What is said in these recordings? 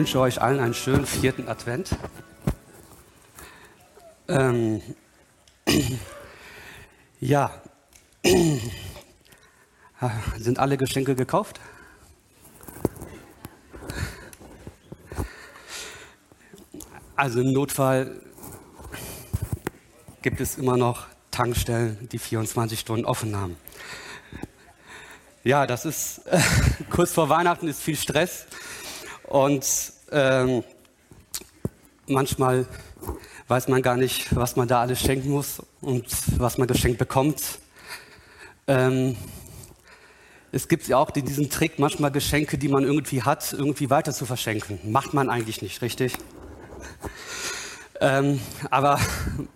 Ich wünsche euch allen einen schönen vierten Advent. Ähm, ja, sind alle Geschenke gekauft? Also im Notfall gibt es immer noch Tankstellen, die 24 Stunden offen haben. Ja, das ist kurz vor Weihnachten ist viel Stress und ähm, manchmal weiß man gar nicht, was man da alles schenken muss und was man geschenkt bekommt. Ähm, es gibt ja auch diesen Trick, manchmal Geschenke, die man irgendwie hat, irgendwie weiter zu verschenken. Macht man eigentlich nicht, richtig? Ähm, aber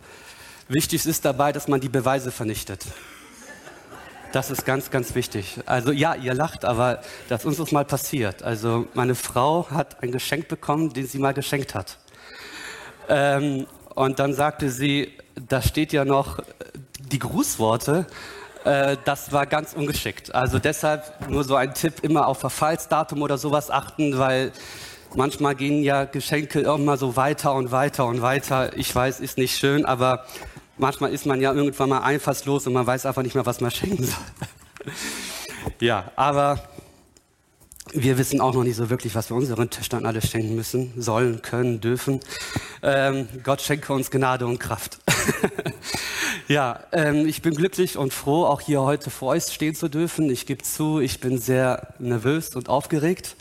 wichtig ist dabei, dass man die Beweise vernichtet. Das ist ganz, ganz wichtig. Also ja, ihr lacht, aber das uns mal passiert. Also meine Frau hat ein Geschenk bekommen, den sie mal geschenkt hat. Ähm, und dann sagte sie, da steht ja noch die Grußworte. Äh, das war ganz ungeschickt. Also deshalb nur so ein Tipp, immer auf Verfallsdatum oder sowas achten, weil Manchmal gehen ja Geschenke immer so weiter und weiter und weiter. Ich weiß, ist nicht schön, aber manchmal ist man ja irgendwann mal einfallslos und man weiß einfach nicht mehr, was man schenken soll. ja, aber wir wissen auch noch nicht so wirklich, was wir unseren Töchtern alles schenken müssen, sollen, können, dürfen. Ähm, Gott schenke uns Gnade und Kraft. ja, ähm, ich bin glücklich und froh, auch hier heute vor euch stehen zu dürfen. Ich gebe zu, ich bin sehr nervös und aufgeregt.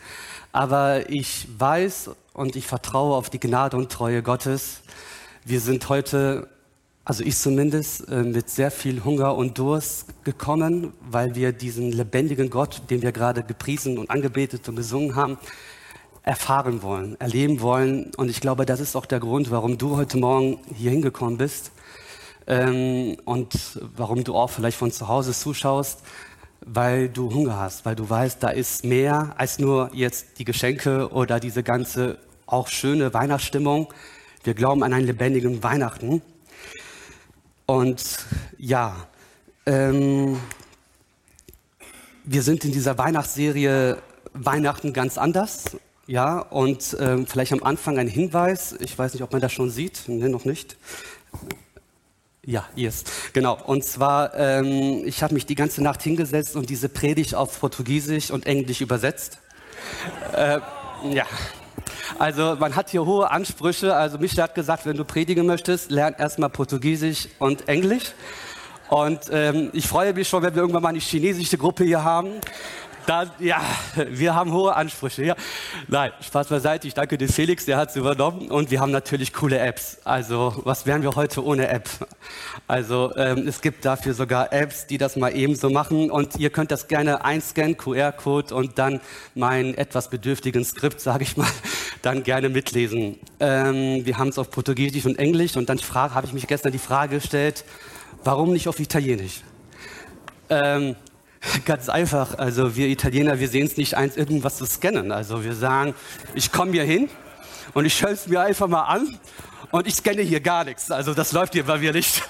Aber ich weiß und ich vertraue auf die Gnade und Treue Gottes. Wir sind heute, also ich zumindest, äh, mit sehr viel Hunger und Durst gekommen, weil wir diesen lebendigen Gott, den wir gerade gepriesen und angebetet und gesungen haben, erfahren wollen, erleben wollen. Und ich glaube, das ist auch der Grund, warum du heute Morgen hier hingekommen bist ähm, und warum du auch vielleicht von zu Hause zuschaust weil du Hunger hast, weil du weißt, da ist mehr als nur jetzt die Geschenke oder diese ganze auch schöne Weihnachtsstimmung. Wir glauben an einen lebendigen Weihnachten. Und ja, ähm, wir sind in dieser Weihnachtsserie Weihnachten ganz anders. Ja, und ähm, vielleicht am Anfang ein Hinweis. Ich weiß nicht, ob man das schon sieht. Nee, noch nicht. Ja, yes, genau. Und zwar, ähm, ich habe mich die ganze Nacht hingesetzt und diese Predigt auf Portugiesisch und Englisch übersetzt. Äh, ja, also man hat hier hohe Ansprüche. Also Michel hat gesagt, wenn du predigen möchtest, lern erstmal Portugiesisch und Englisch. Und ähm, ich freue mich schon, wenn wir irgendwann mal eine chinesische Gruppe hier haben. Da, ja, wir haben hohe Ansprüche. Ja. Nein, Spaß beiseite. Ich danke dem Felix, der hat es übernommen. Und wir haben natürlich coole Apps. Also, was wären wir heute ohne App? Also, ähm, es gibt dafür sogar Apps, die das mal ebenso machen. Und ihr könnt das gerne einscannen, QR-Code und dann meinen etwas bedürftigen Skript, sage ich mal, dann gerne mitlesen. Ähm, wir haben es auf Portugiesisch und Englisch. Und dann habe ich mich gestern die Frage gestellt, warum nicht auf Italienisch? Ähm, Ganz einfach. Also wir Italiener, wir sehen es nicht eins, irgendwas zu scannen. Also wir sagen, ich komme hier hin und ich schaue es mir einfach mal an und ich scanne hier gar nichts. Also das läuft hier bei mir nicht.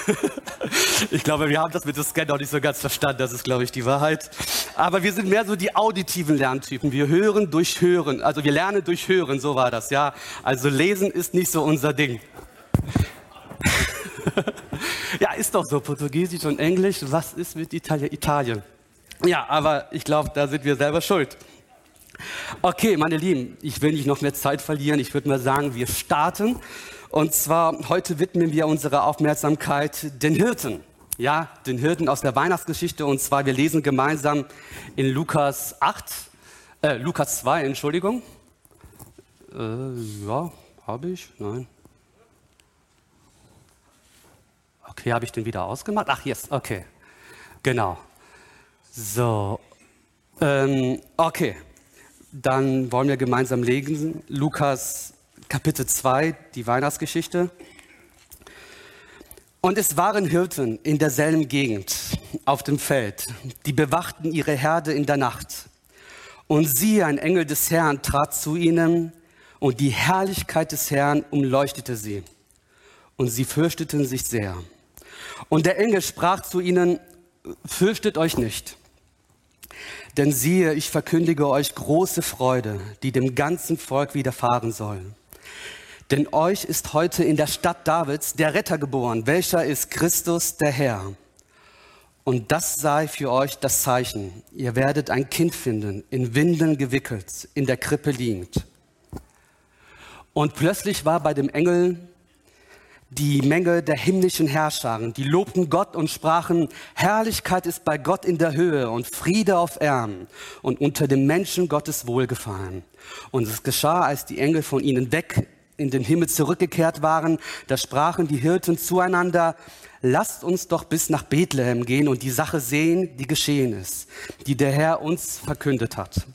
ich glaube, wir haben das mit dem Scan auch nicht so ganz verstanden. Das ist, glaube ich, die Wahrheit. Aber wir sind mehr so die auditiven Lerntypen. Wir hören durch Hören. Also wir lernen durch Hören, so war das, ja. Also lesen ist nicht so unser Ding. ja, ist doch so, Portugiesisch und Englisch, was ist mit Italien? Italien. Ja, aber ich glaube, da sind wir selber schuld. Okay, meine Lieben, ich will nicht noch mehr Zeit verlieren. Ich würde mal sagen, wir starten. Und zwar heute widmen wir unsere Aufmerksamkeit den Hirten. Ja, den Hirten aus der Weihnachtsgeschichte. Und zwar, wir lesen gemeinsam in Lukas 8, äh, Lukas 2, Entschuldigung. Äh, ja, habe ich? Nein. Okay, habe ich den wieder ausgemacht? Ach, jetzt, okay. Genau. So. Ähm, okay. Dann wollen wir gemeinsam lesen. Lukas Kapitel 2, die Weihnachtsgeschichte. Und es waren Hirten in derselben Gegend auf dem Feld, die bewachten ihre Herde in der Nacht. Und siehe, ein Engel des Herrn trat zu ihnen, und die Herrlichkeit des Herrn umleuchtete sie. Und sie fürchteten sich sehr. Und der Engel sprach zu ihnen, fürchtet euch nicht. Denn siehe, ich verkündige euch große Freude, die dem ganzen Volk widerfahren soll. Denn euch ist heute in der Stadt Davids der Retter geboren, welcher ist Christus der Herr. Und das sei für euch das Zeichen. Ihr werdet ein Kind finden, in Windeln gewickelt, in der Krippe liegend. Und plötzlich war bei dem Engel die Menge der himmlischen Herrscharen, die lobten Gott und sprachen, Herrlichkeit ist bei Gott in der Höhe und Friede auf Erden und unter den Menschen Gottes Wohlgefallen. Und es geschah, als die Engel von ihnen weg in den Himmel zurückgekehrt waren, da sprachen die Hirten zueinander, lasst uns doch bis nach Bethlehem gehen und die Sache sehen, die geschehen ist, die der Herr uns verkündet hat.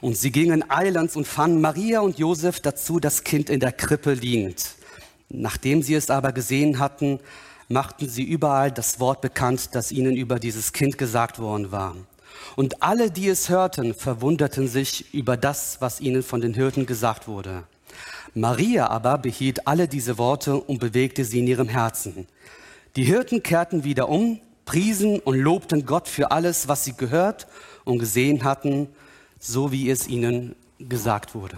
Und sie gingen eilends und fanden Maria und Josef dazu das Kind in der Krippe liegend. Nachdem sie es aber gesehen hatten, machten sie überall das Wort bekannt, das ihnen über dieses Kind gesagt worden war. Und alle, die es hörten, verwunderten sich über das, was ihnen von den Hirten gesagt wurde. Maria aber behielt alle diese Worte und bewegte sie in ihrem Herzen. Die Hirten kehrten wieder um, priesen und lobten Gott für alles, was sie gehört und gesehen hatten, so wie es ihnen gesagt wurde.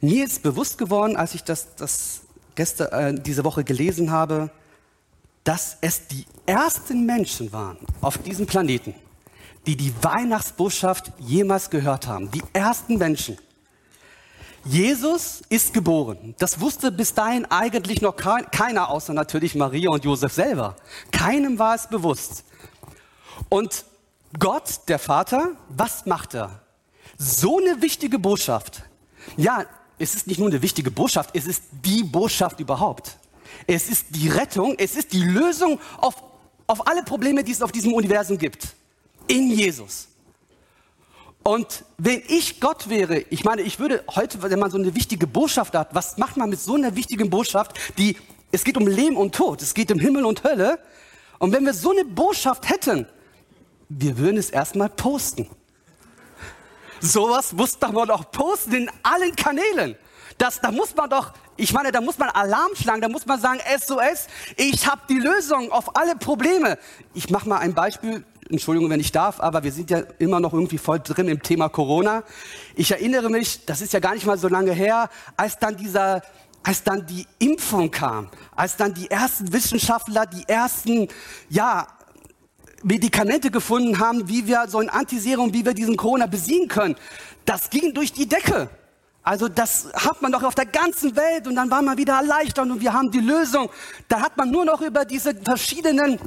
Mir ist bewusst geworden, als ich das, das gestern, äh, diese Woche gelesen habe, dass es die ersten Menschen waren auf diesem Planeten, die die Weihnachtsbotschaft jemals gehört haben. Die ersten Menschen. Jesus ist geboren. Das wusste bis dahin eigentlich noch keiner, außer natürlich Maria und Josef selber. Keinem war es bewusst. Und Gott, der Vater, was macht er? So eine wichtige Botschaft. Ja, es ist nicht nur eine wichtige Botschaft, es ist die Botschaft überhaupt. Es ist die Rettung, es ist die Lösung auf, auf alle Probleme, die es auf diesem Universum gibt in Jesus. Und wenn ich Gott wäre, ich meine, ich würde heute, wenn man so eine wichtige Botschaft hat, was macht man mit so einer wichtigen Botschaft, die, es geht um Leben und Tod, es geht um Himmel und Hölle. Und wenn wir so eine Botschaft hätten, wir würden es erstmal posten. Sowas muss man doch posten in allen Kanälen. Das, da muss man doch, ich meine, da muss man Alarm schlagen, da muss man sagen, SOS, ich habe die Lösung auf alle Probleme. Ich mache mal ein Beispiel, Entschuldigung, wenn ich darf, aber wir sind ja immer noch irgendwie voll drin im Thema Corona. Ich erinnere mich, das ist ja gar nicht mal so lange her, als dann dieser, als dann die Impfung kam, als dann die ersten Wissenschaftler, die ersten, ja, Medikamente gefunden haben, wie wir so ein Antiserum, wie wir diesen Corona besiegen können. Das ging durch die Decke. Also das hat man doch auf der ganzen Welt und dann war man wieder erleichtert und wir haben die Lösung. Da hat man nur noch über diese verschiedenen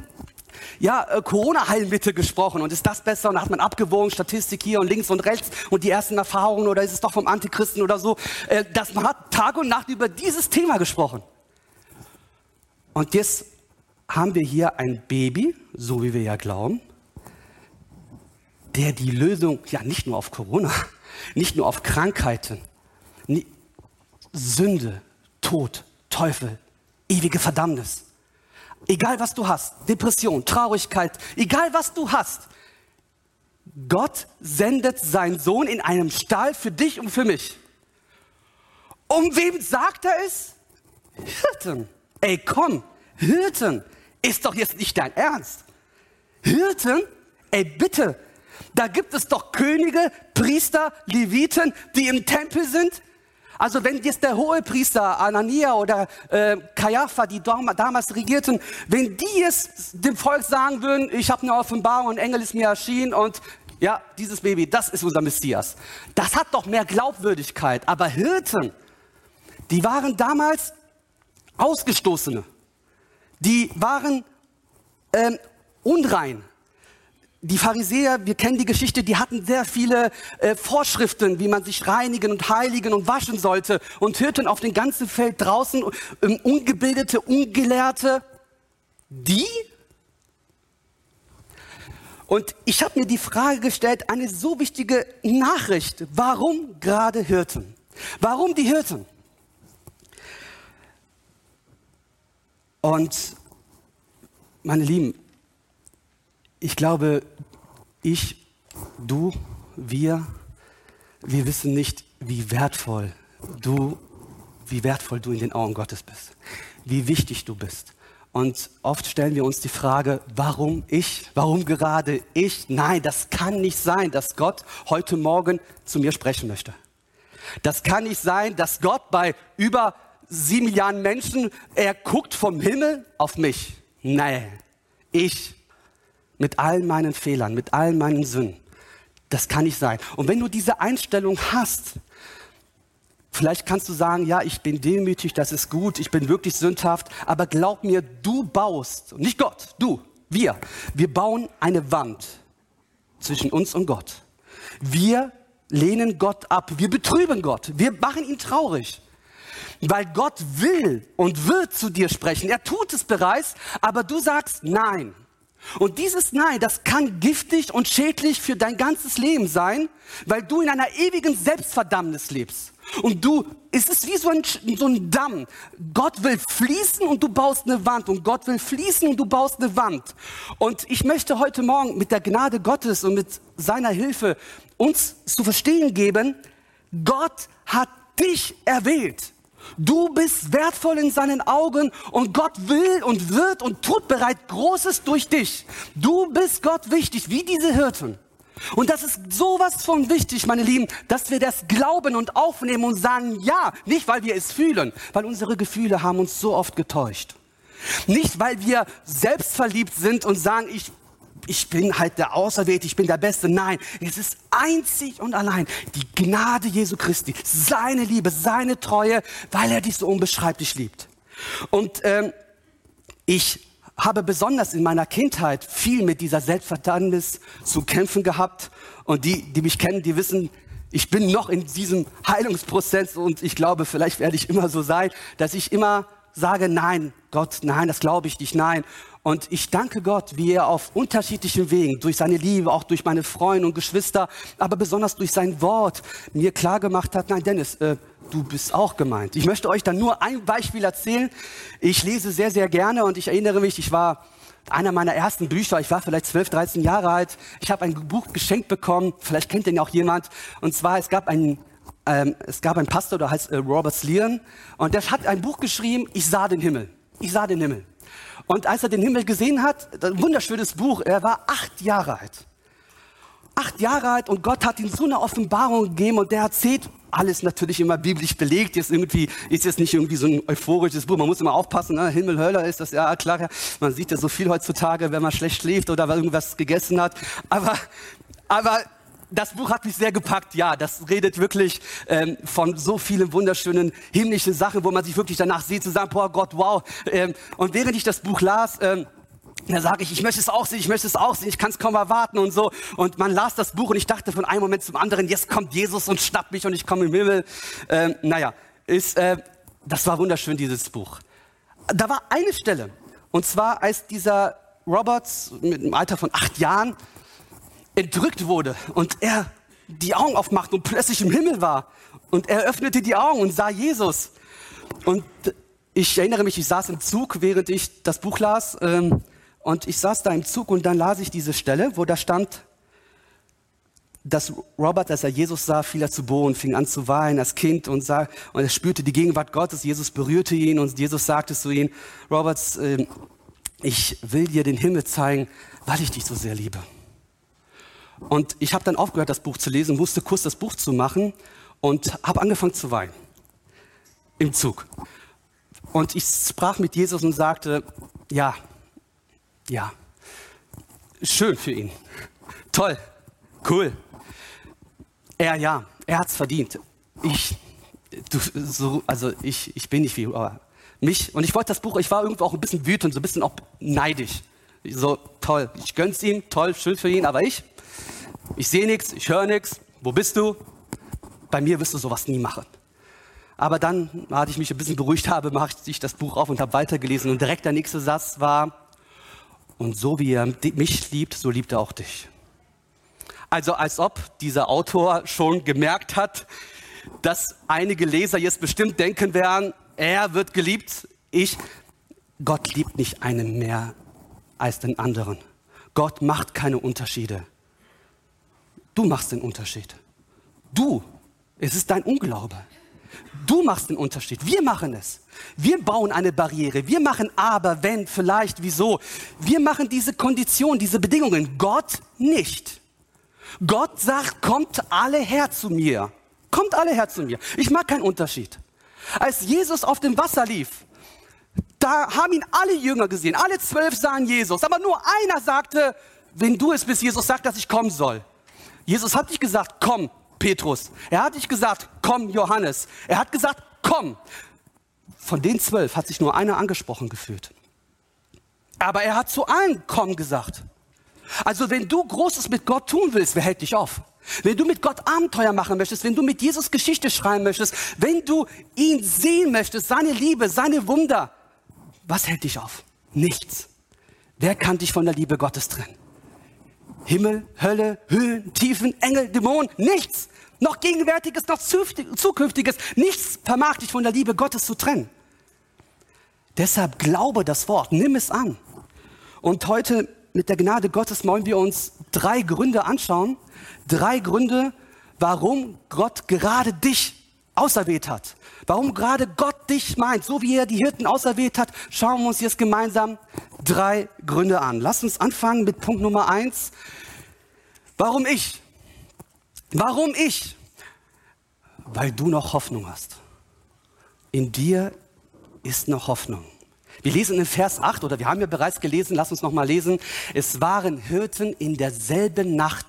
ja, äh, Corona-Heilmittel gesprochen und ist das besser? Und da hat man abgewogen, Statistik hier und links und rechts und die ersten Erfahrungen oder ist es doch vom Antichristen oder so. Äh, dass man hat Tag und Nacht über dieses Thema gesprochen. Und jetzt haben wir hier ein Baby, so wie wir ja glauben, der die Lösung, ja nicht nur auf Corona, nicht nur auf Krankheiten, Sünde, Tod, Teufel, ewige Verdammnis, Egal was du hast, Depression, Traurigkeit, egal was du hast, Gott sendet seinen Sohn in einem Stall für dich und für mich. Um wem sagt er es? Hirten. Ey, komm, Hirten. Ist doch jetzt nicht dein Ernst. Hirten? Ey, bitte. Da gibt es doch Könige, Priester, Leviten, die im Tempel sind, also wenn jetzt der hohe Priester Anania oder äh, Kajapha, die damals regierten, wenn die jetzt dem Volk sagen würden, ich habe eine Offenbarung, ein Engel ist mir erschienen und ja, dieses Baby, das ist unser Messias. Das hat doch mehr Glaubwürdigkeit. Aber Hirten, die waren damals Ausgestoßene. Die waren ähm, unrein die Pharisäer, wir kennen die Geschichte, die hatten sehr viele äh, Vorschriften, wie man sich reinigen und heiligen und waschen sollte und hörten auf dem ganzen Feld draußen ähm, ungebildete, ungelehrte, die und ich habe mir die Frage gestellt, eine so wichtige Nachricht, warum gerade Hirten? Warum die Hirten? Und meine Lieben, ich glaube, ich, du, wir, wir wissen nicht, wie wertvoll du, wie wertvoll du in den Augen Gottes bist, wie wichtig du bist Und oft stellen wir uns die Frage, warum ich? Warum gerade ich? Nein, das kann nicht sein, dass Gott heute Morgen zu mir sprechen möchte. Das kann nicht sein, dass Gott bei über sieben Milliarden Menschen, er guckt vom Himmel auf mich. Nein, ich mit all meinen Fehlern, mit all meinen Sünden. Das kann nicht sein. Und wenn du diese Einstellung hast, Vielleicht kannst du sagen, ja, ich bin demütig, das ist gut, ich bin wirklich sündhaft, aber glaub mir, du baust, nicht Gott, du, wir, wir bauen eine Wand zwischen uns und Gott. Wir lehnen Gott ab, wir betrüben Gott, wir machen ihn traurig. Weil Gott will und wird zu dir sprechen. Er tut es bereits, aber du sagst Nein. Und dieses Nein, das kann giftig und schädlich für dein ganzes Leben sein, weil du in einer ewigen Selbstverdammnis lebst. Und du, es ist wie so ein, so ein Damm. Gott will fließen und du baust eine Wand. Und Gott will fließen und du baust eine Wand. Und ich möchte heute Morgen mit der Gnade Gottes und mit seiner Hilfe uns zu verstehen geben, Gott hat dich erwählt. Du bist wertvoll in seinen Augen und Gott will und wird und tut bereit Großes durch dich. Du bist Gott wichtig, wie diese Hirten. Und das ist sowas von wichtig, meine Lieben, dass wir das glauben und aufnehmen und sagen, ja, nicht weil wir es fühlen, weil unsere Gefühle haben uns so oft getäuscht. Nicht weil wir selbstverliebt sind und sagen, ich, ich bin halt der Auserwählte, ich bin der Beste. Nein, es ist einzig und allein die Gnade Jesu Christi, seine Liebe, seine Treue, weil er dich so unbeschreiblich liebt. Und ähm, ich habe besonders in meiner Kindheit viel mit dieser Selbstverdammnis zu kämpfen gehabt. Und die, die mich kennen, die wissen, ich bin noch in diesem Heilungsprozess und ich glaube, vielleicht werde ich immer so sein, dass ich immer sage, nein, Gott, nein, das glaube ich nicht, nein. Und ich danke Gott, wie er auf unterschiedlichen Wegen, durch seine Liebe, auch durch meine Freunde und Geschwister, aber besonders durch sein Wort mir klargemacht hat, nein, Dennis, äh, du bist auch gemeint. Ich möchte euch dann nur ein Beispiel erzählen. Ich lese sehr, sehr gerne und ich erinnere mich, ich war einer meiner ersten Bücher, ich war vielleicht 12, 13 Jahre alt. Ich habe ein Buch geschenkt bekommen, vielleicht kennt den auch jemand. Und zwar, es gab einen, ähm, es gab einen Pastor, der heißt äh, Robert Slean, und der hat ein Buch geschrieben, Ich sah den Himmel. Ich sah den Himmel. Und als er den Himmel gesehen hat, ein wunderschönes Buch, er war acht Jahre alt. Acht Jahre alt und Gott hat ihm so eine Offenbarung gegeben und der erzählt, alles natürlich immer biblisch belegt. Jetzt irgendwie ist jetzt nicht irgendwie so ein euphorisches Buch. Man muss immer aufpassen. Ne? Himmel, Hölle ist das ja klar. Man sieht ja so viel heutzutage, wenn man schlecht schläft oder irgendwas gegessen hat. Aber, aber das Buch hat mich sehr gepackt. Ja, das redet wirklich ähm, von so vielen wunderschönen himmlischen Sachen, wo man sich wirklich danach sieht, zu sagen, boah Gott, wow. Ähm, und während ich das Buch las, ähm, da sage ich, ich möchte es auch sehen, ich möchte es auch sehen, ich kann es kaum erwarten und so. Und man las das Buch und ich dachte von einem Moment zum anderen, jetzt kommt Jesus und schnappt mich und ich komme im Himmel. Ähm, naja, ist, äh, das war wunderschön, dieses Buch. Da war eine Stelle, und zwar als dieser Roberts mit einem Alter von acht Jahren entrückt wurde und er die Augen aufmacht und plötzlich im Himmel war. Und er öffnete die Augen und sah Jesus. Und ich erinnere mich, ich saß im Zug, während ich das Buch las. Ähm, und ich saß da im Zug und dann las ich diese Stelle, wo da stand, dass Robert, als er Jesus sah, fiel er zu Boden, fing an zu weinen als Kind und, sah, und er spürte die Gegenwart Gottes. Jesus berührte ihn und Jesus sagte zu ihm, Robert, äh, ich will dir den Himmel zeigen, weil ich dich so sehr liebe. Und ich habe dann aufgehört, das Buch zu lesen, musste kurz das Buch zu machen und habe angefangen zu weinen im Zug. Und ich sprach mit Jesus und sagte, ja, ja, schön für ihn. Toll, cool. Er ja, er hat's verdient. Ich, du, so, also ich, ich bin nicht wie, aber mich. Und ich wollte das Buch, ich war irgendwo auch ein bisschen wütend, so ein bisschen auch neidisch. So, toll, ich gönn's ihm, toll, schön für ihn, aber ich, ich sehe nichts, ich höre nichts. Wo bist du? Bei mir wirst du sowas nie machen. Aber dann, als ich mich ein bisschen beruhigt habe, machte ich das Buch auf und habe weitergelesen. Und direkt der nächste Satz war, und so wie er mich liebt, so liebt er auch dich. Also als ob dieser Autor schon gemerkt hat, dass einige Leser jetzt bestimmt denken werden, er wird geliebt, ich. Gott liebt nicht einen mehr als den anderen. Gott macht keine Unterschiede. Du machst den Unterschied. Du, es ist dein Unglaube. Du machst den Unterschied. Wir machen es. Wir bauen eine Barriere. Wir machen aber, wenn, vielleicht, wieso. Wir machen diese Konditionen, diese Bedingungen. Gott nicht. Gott sagt, kommt alle her zu mir. Kommt alle her zu mir. Ich mag keinen Unterschied. Als Jesus auf dem Wasser lief, da haben ihn alle Jünger gesehen. Alle zwölf sahen Jesus. Aber nur einer sagte, wenn du es bist, Jesus sagt, dass ich kommen soll. Jesus hat nicht gesagt, komm, Petrus. Er hat nicht gesagt, komm, Johannes. Er hat gesagt, komm. Von den zwölf hat sich nur einer angesprochen gefühlt. Aber er hat zu allen komm gesagt. Also wenn du Großes mit Gott tun willst, wer hält dich auf? Wenn du mit Gott Abenteuer machen möchtest, wenn du mit Jesus Geschichte schreiben möchtest, wenn du ihn sehen möchtest, seine Liebe, seine Wunder, was hält dich auf? Nichts. Wer kann dich von der Liebe Gottes trennen? Himmel, Hölle, Höhen, Tiefen, Engel, Dämonen, nichts. Noch Gegenwärtiges, noch Zukünftiges. Nichts vermag dich von der Liebe Gottes zu trennen. Deshalb glaube das Wort, nimm es an. Und heute mit der Gnade Gottes wollen wir uns drei Gründe anschauen. Drei Gründe, warum Gott gerade dich auserwählt hat. Warum gerade Gott dich meint, so wie er die Hirten auserwählt hat, schauen wir uns jetzt gemeinsam drei Gründe an. Lass uns anfangen mit Punkt Nummer eins. Warum ich? Warum ich? Weil du noch Hoffnung hast. In dir ist noch Hoffnung. Wir lesen in Vers 8, oder wir haben ja bereits gelesen, lass uns noch mal lesen. Es waren Hirten in derselben Nacht,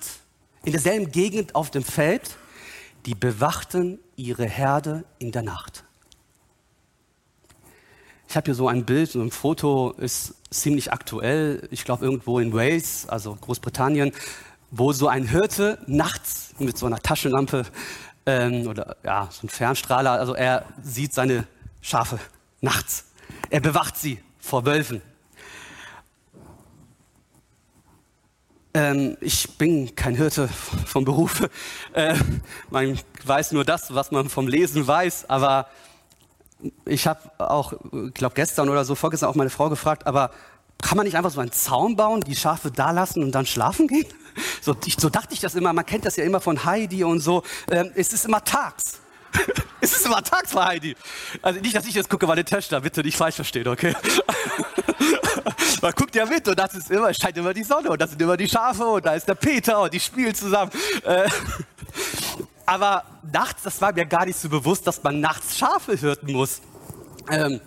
in derselben Gegend auf dem Feld, die bewachten ihre Herde in der Nacht. Ich habe hier so ein Bild, so ein Foto ist ziemlich aktuell, ich glaube irgendwo in Wales, also Großbritannien, wo so ein Hirte nachts mit so einer Taschenlampe ähm, oder ja, so ein Fernstrahler, also er sieht seine Schafe nachts. Er bewacht sie vor Wölfen. Ähm, ich bin kein Hirte vom Beruf. Äh, man weiß nur das, was man vom Lesen weiß. Aber ich habe auch, glaube gestern oder so, vorgestern auch meine Frau gefragt, aber kann man nicht einfach so einen Zaun bauen, die Schafe da lassen und dann schlafen gehen? So, ich, so dachte ich das immer. Man kennt das ja immer von Heidi und so. Ähm, es ist immer tags. es ist immer tags bei Heidi. Also nicht, dass ich jetzt gucke, weil der da bitte nicht falsch versteht, okay? Man guckt ja mit und das ist immer, scheint immer die Sonne und das sind immer die Schafe und da ist der Peter und die spielen zusammen. Äh, aber nachts, das war mir gar nicht so bewusst, dass man nachts Schafe hürten muss. Ähm,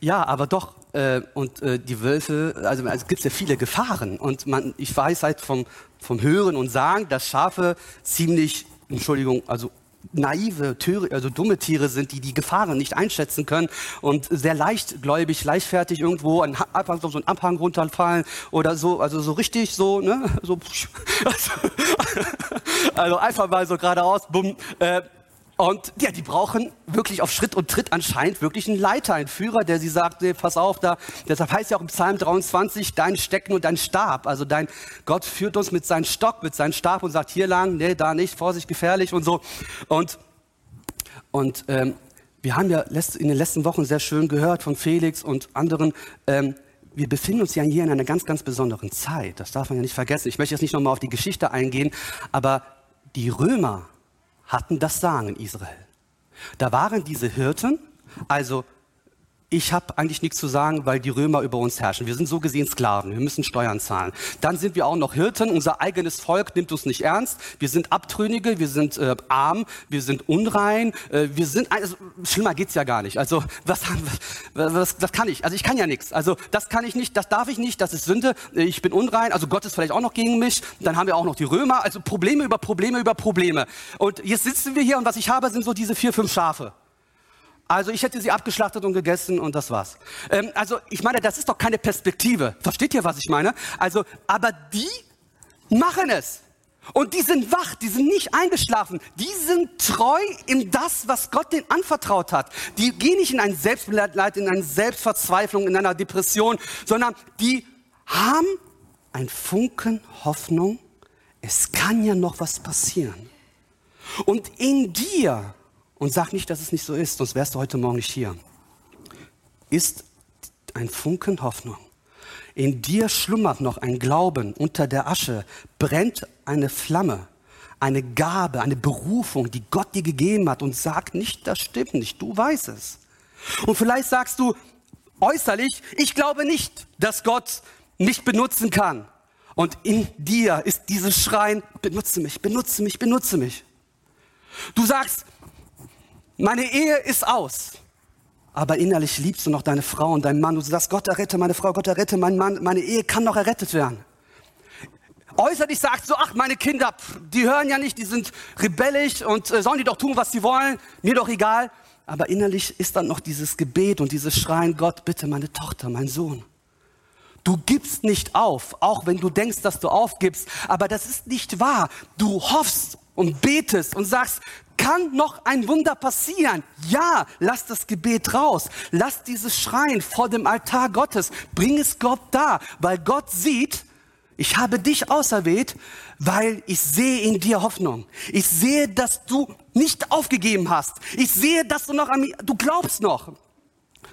ja, aber doch. Äh, und äh, die Wölfe, also es gibt ja viele Gefahren. Und man, ich weiß halt vom, vom Hören und Sagen, dass Schafe ziemlich, Entschuldigung, also naive, also dumme Tiere sind, die die Gefahren nicht einschätzen können und sehr leichtgläubig, leichtfertig irgendwo an Abhang, so einen Abhang runterfallen oder so, also so richtig so, ne, so, also einfach mal so geradeaus, bumm, äh, und ja, die brauchen wirklich auf Schritt und Tritt anscheinend wirklich einen Leiter, einen Führer, der sie sagt, nee, pass auf, da, deshalb heißt ja auch im Psalm 23, dein Stecken und dein Stab. Also dein Gott führt uns mit seinem Stock, mit seinem Stab und sagt, hier lang, nee, da nicht, Vorsicht, gefährlich und so. Und, und ähm, wir haben ja in den letzten Wochen sehr schön gehört von Felix und anderen, ähm, wir befinden uns ja hier in einer ganz, ganz besonderen Zeit. Das darf man ja nicht vergessen. Ich möchte jetzt nicht nochmal auf die Geschichte eingehen, aber die Römer hatten das Sagen in Israel. Da waren diese Hirten, also ich habe eigentlich nichts zu sagen, weil die Römer über uns herrschen. Wir sind so gesehen Sklaven, wir müssen Steuern zahlen. Dann sind wir auch noch Hirten, unser eigenes Volk nimmt uns nicht ernst. Wir sind Abtrünnige, wir sind äh, arm, wir sind unrein, äh, wir sind, also, schlimmer geht's ja gar nicht. Also was, was, was, das kann ich, also ich kann ja nichts. Also das kann ich nicht, das darf ich nicht, das ist Sünde, ich bin unrein, also Gott ist vielleicht auch noch gegen mich. Dann haben wir auch noch die Römer, also Probleme über Probleme über Probleme. Und jetzt sitzen wir hier und was ich habe, sind so diese vier, fünf Schafe. Also ich hätte sie abgeschlachtet und gegessen und das war's. Ähm, also ich meine, das ist doch keine Perspektive. Versteht ihr, was ich meine? Also, aber die machen es. Und die sind wach, die sind nicht eingeschlafen, die sind treu in das, was Gott denen anvertraut hat. Die gehen nicht in ein Selbstleid, in eine Selbstverzweiflung, in einer Depression, sondern die haben ein Funken Hoffnung, es kann ja noch was passieren. Und in dir und sag nicht, dass es nicht so ist, sonst wärst du heute Morgen nicht hier. Ist ein Funken Hoffnung. In dir schlummert noch ein Glauben. Unter der Asche brennt eine Flamme. eine Gabe, eine Berufung, die Gott dir gegeben hat und sag nicht, das stimmt nicht, du weißt es. Und vielleicht sagst du äußerlich, ich glaube nicht, dass Gott mich benutzen kann. Und in dir ist dieses Schreien, benutze mich, benutze mich, benutze mich. Du sagst, meine Ehe ist aus. Aber innerlich liebst du noch deine Frau und deinen Mann. Du sagst, Gott errette meine Frau, Gott errette meinen Mann. Meine Ehe kann noch errettet werden. Äußerlich sagst du, ach, meine Kinder, die hören ja nicht, die sind rebellisch und äh, sollen die doch tun, was sie wollen. Mir doch egal. Aber innerlich ist dann noch dieses Gebet und dieses Schreien, Gott, bitte meine Tochter, mein Sohn. Du gibst nicht auf, auch wenn du denkst, dass du aufgibst. Aber das ist nicht wahr. Du hoffst und betest und sagst, kann noch ein Wunder passieren? Ja, lass das Gebet raus. Lass dieses Schreien vor dem Altar Gottes. Bring es Gott da, weil Gott sieht, ich habe dich auserwählt, weil ich sehe in dir Hoffnung. Ich sehe, dass du nicht aufgegeben hast. Ich sehe, dass du noch an mir, du glaubst noch.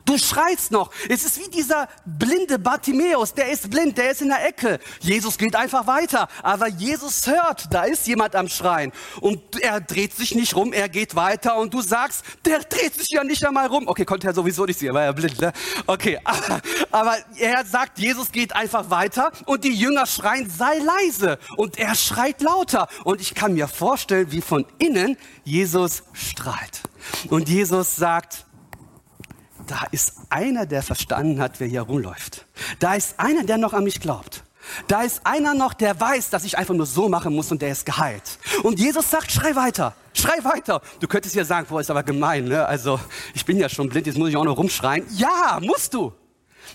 Du schreist noch. Es ist wie dieser blinde Bartimäus, der ist blind, der ist in der Ecke. Jesus geht einfach weiter. Aber Jesus hört, da ist jemand am Schreien. Und er dreht sich nicht rum, er geht weiter. Und du sagst, der dreht sich ja nicht einmal rum. Okay, konnte er sowieso nicht sehen, er war ja blind, ne? Okay, aber er sagt, Jesus geht einfach weiter. Und die Jünger schreien, sei leise. Und er schreit lauter. Und ich kann mir vorstellen, wie von innen Jesus strahlt. Und Jesus sagt, da ist einer, der verstanden hat, wer hier rumläuft. Da ist einer, der noch an mich glaubt. Da ist einer noch, der weiß, dass ich einfach nur so machen muss und der ist geheilt. Und Jesus sagt, schrei weiter, schrei weiter. Du könntest ja sagen, boah, ist aber gemein, ne? Also, ich bin ja schon blind, jetzt muss ich auch noch rumschreien. Ja, musst du.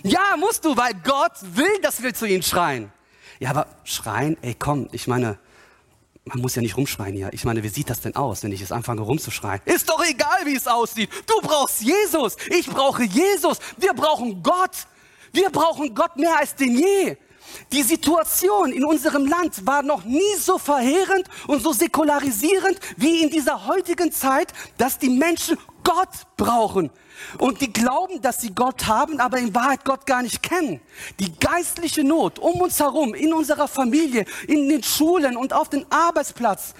Ja, musst du, weil Gott will, dass wir zu ihm schreien. Ja, aber schreien, ey, komm, ich meine, man muss ja nicht rumschreien hier. Ich meine, wie sieht das denn aus, wenn ich jetzt anfange rumzuschreien? Ist doch egal, wie es aussieht. Du brauchst Jesus. Ich brauche Jesus. Wir brauchen Gott. Wir brauchen Gott mehr als denn je. Die Situation in unserem Land war noch nie so verheerend und so säkularisierend wie in dieser heutigen Zeit, dass die Menschen Gott brauchen. Und die glauben, dass sie Gott haben, aber in Wahrheit Gott gar nicht kennen. Die geistliche Not um uns herum, in unserer Familie, in den Schulen und auf dem Arbeitsplatz.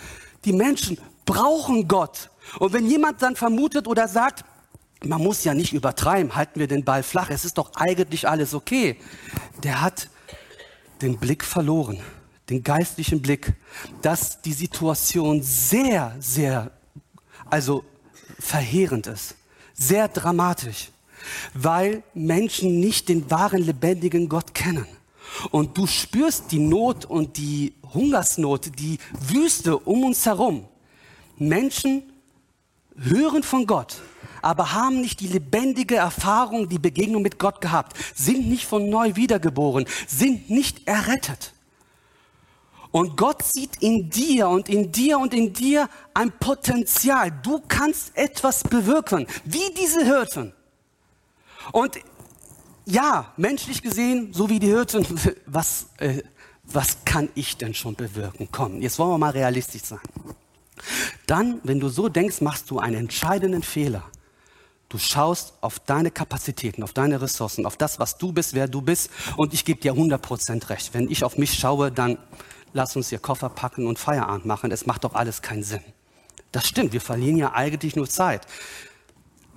Die Menschen brauchen Gott. Und wenn jemand dann vermutet oder sagt, man muss ja nicht übertreiben, halten wir den Ball flach, es ist doch eigentlich alles okay, der hat den Blick verloren, den geistlichen Blick, dass die Situation sehr, sehr, also verheerend ist sehr dramatisch, weil Menschen nicht den wahren lebendigen Gott kennen. Und du spürst die Not und die Hungersnot, die Wüste um uns herum. Menschen hören von Gott, aber haben nicht die lebendige Erfahrung, die Begegnung mit Gott gehabt, sind nicht von neu wiedergeboren, sind nicht errettet. Und Gott sieht in dir und in dir und in dir ein Potenzial. Du kannst etwas bewirken, wie diese Hirten. Und ja, menschlich gesehen, so wie die Hirten, was, äh, was kann ich denn schon bewirken? Komm, jetzt wollen wir mal realistisch sein. Dann, wenn du so denkst, machst du einen entscheidenden Fehler. Du schaust auf deine Kapazitäten, auf deine Ressourcen, auf das, was du bist, wer du bist. Und ich gebe dir 100% recht. Wenn ich auf mich schaue, dann lass uns hier Koffer packen und Feierabend machen. Es macht doch alles keinen Sinn. Das stimmt, wir verlieren ja eigentlich nur Zeit.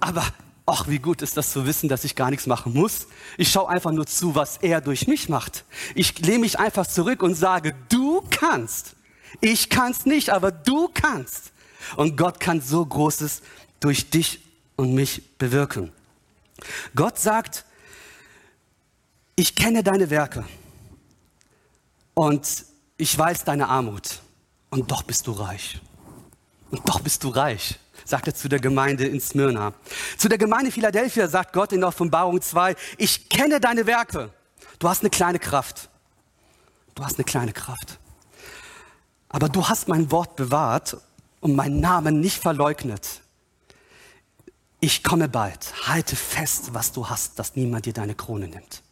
Aber, ach, wie gut ist das zu wissen, dass ich gar nichts machen muss. Ich schaue einfach nur zu, was er durch mich macht. Ich lehne mich einfach zurück und sage, du kannst. Ich kann's nicht, aber du kannst. Und Gott kann so Großes durch dich und mich bewirken. Gott sagt, ich kenne deine Werke. Und ich weiß deine Armut und doch bist du reich. Und doch bist du reich, sagt er zu der Gemeinde in Smyrna. Zu der Gemeinde Philadelphia sagt Gott in Offenbarung 2, ich kenne deine Werke. Du hast eine kleine Kraft. Du hast eine kleine Kraft. Aber du hast mein Wort bewahrt und meinen Namen nicht verleugnet. Ich komme bald. Halte fest, was du hast, dass niemand dir deine Krone nimmt.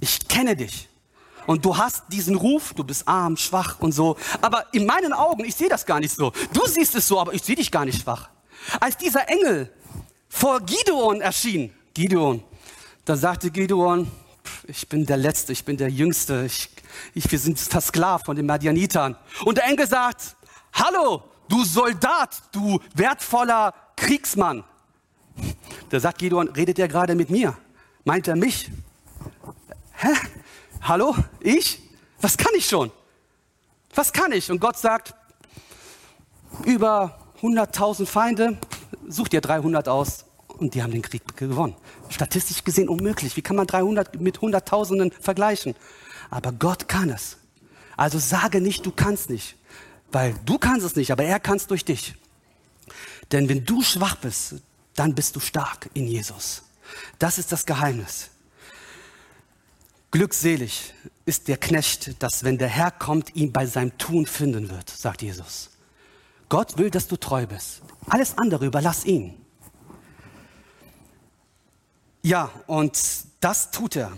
Ich kenne dich. Und du hast diesen Ruf, du bist arm, schwach und so. Aber in meinen Augen, ich sehe das gar nicht so. Du siehst es so, aber ich sehe dich gar nicht schwach. Als dieser Engel vor Gideon erschien, Gideon, da sagte Gideon, ich bin der Letzte, ich bin der Jüngste, ich, ich, wir sind versklavt von den Madianitern. Und der Engel sagt, Hallo, du Soldat, du wertvoller Kriegsmann. Da sagt Gideon, redet er gerade mit mir? Meint er mich? Hä? Hallo? Ich? Was kann ich schon? Was kann ich? Und Gott sagt, über 100.000 Feinde, such dir 300 aus und die haben den Krieg gewonnen. Statistisch gesehen unmöglich. Wie kann man 300 mit Hunderttausenden vergleichen? Aber Gott kann es. Also sage nicht, du kannst nicht, weil du kannst es nicht, aber er kann es durch dich. Denn wenn du schwach bist, dann bist du stark in Jesus. Das ist das Geheimnis. Glückselig ist der Knecht, dass wenn der Herr kommt, ihn bei seinem Tun finden wird, sagt Jesus. Gott will, dass du treu bist. Alles andere überlass ihn. Ja, und das tut er.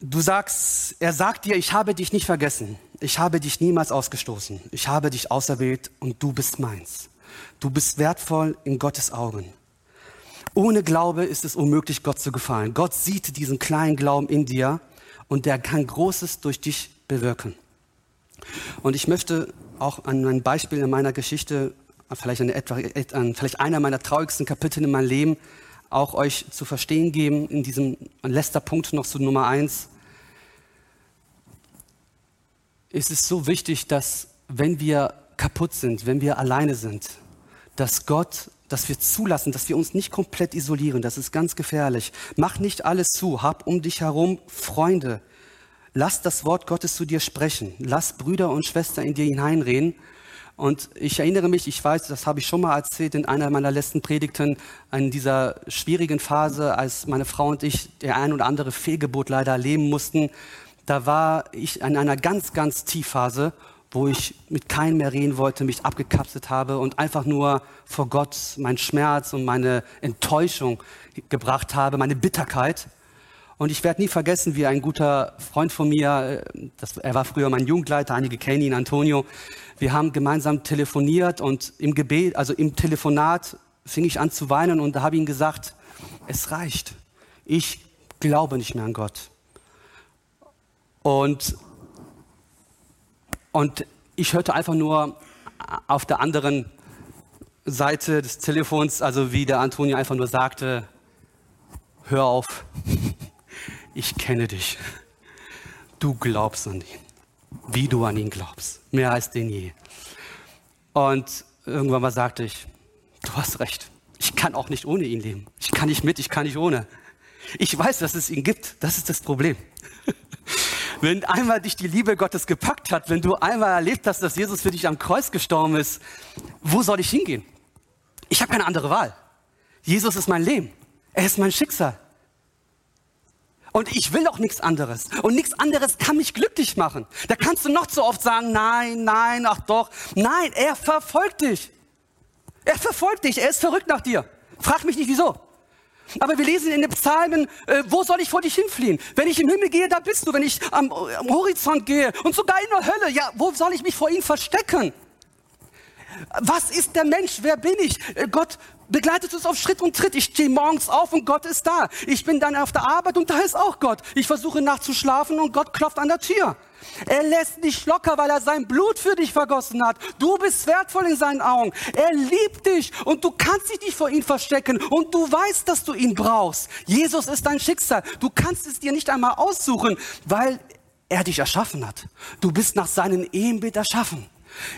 Du sagst, er sagt dir, ich habe dich nicht vergessen. Ich habe dich niemals ausgestoßen. Ich habe dich auserwählt und du bist meins. Du bist wertvoll in Gottes Augen. Ohne Glaube ist es unmöglich, Gott zu gefallen. Gott sieht diesen kleinen Glauben in dir und der kann Großes durch dich bewirken. Und ich möchte auch an ein Beispiel in meiner Geschichte, vielleicht, etwa, vielleicht einer meiner traurigsten Kapitel in meinem Leben, auch euch zu verstehen geben, in diesem letzter Punkt noch zu Nummer eins. Es ist so wichtig, dass wenn wir kaputt sind, wenn wir alleine sind, dass Gott dass wir zulassen, dass wir uns nicht komplett isolieren. Das ist ganz gefährlich. Mach nicht alles zu. Hab um dich herum Freunde. Lass das Wort Gottes zu dir sprechen. Lass Brüder und Schwestern in dir hineinreden. Und ich erinnere mich, ich weiß, das habe ich schon mal erzählt in einer meiner letzten Predigten, in dieser schwierigen Phase, als meine Frau und ich der ein oder andere Fehlgeburt leider erleben mussten. Da war ich in einer ganz, ganz Tiefphase wo ich mit keinem mehr reden wollte, mich abgekapselt habe und einfach nur vor Gott meinen Schmerz und meine Enttäuschung gebracht habe, meine Bitterkeit. Und ich werde nie vergessen, wie ein guter Freund von mir, äh, das, er war früher mein Jugendleiter, einige kennen ihn, Antonio, wir haben gemeinsam telefoniert und im Gebet, also im Telefonat fing ich an zu weinen und da habe ich ihm gesagt, es reicht. Ich glaube nicht mehr an Gott. Und und ich hörte einfach nur auf der anderen Seite des Telefons, also wie der Antonio einfach nur sagte, hör auf, ich kenne dich. Du glaubst an ihn, wie du an ihn glaubst, mehr als denn je. Und irgendwann mal sagte ich, du hast recht, ich kann auch nicht ohne ihn leben. Ich kann nicht mit, ich kann nicht ohne. Ich weiß, dass es ihn gibt, das ist das Problem. Wenn einmal dich die Liebe Gottes gepackt hat, wenn du einmal erlebt hast, dass Jesus für dich am Kreuz gestorben ist, wo soll ich hingehen? Ich habe keine andere Wahl. Jesus ist mein Leben. Er ist mein Schicksal. Und ich will auch nichts anderes. Und nichts anderes kann mich glücklich machen. Da kannst du noch so oft sagen, nein, nein, ach doch. Nein, er verfolgt dich. Er verfolgt dich. Er ist verrückt nach dir. Frag mich nicht wieso. Aber wir lesen in den Psalmen, äh, wo soll ich vor dich hinfliehen? Wenn ich im Himmel gehe, da bist du. Wenn ich am, am Horizont gehe und sogar in der Hölle, ja, wo soll ich mich vor ihm verstecken? Was ist der Mensch? Wer bin ich? Äh, Gott begleitet uns auf Schritt und Tritt. Ich stehe morgens auf und Gott ist da. Ich bin dann auf der Arbeit und da ist auch Gott. Ich versuche nachzuschlafen und Gott klopft an der Tür. Er lässt nicht locker, weil er sein Blut für dich vergossen hat. Du bist wertvoll in seinen Augen. Er liebt dich und du kannst dich nicht vor ihm verstecken und du weißt, dass du ihn brauchst. Jesus ist dein Schicksal. Du kannst es dir nicht einmal aussuchen, weil er dich erschaffen hat. Du bist nach seinem Ebenbild erschaffen.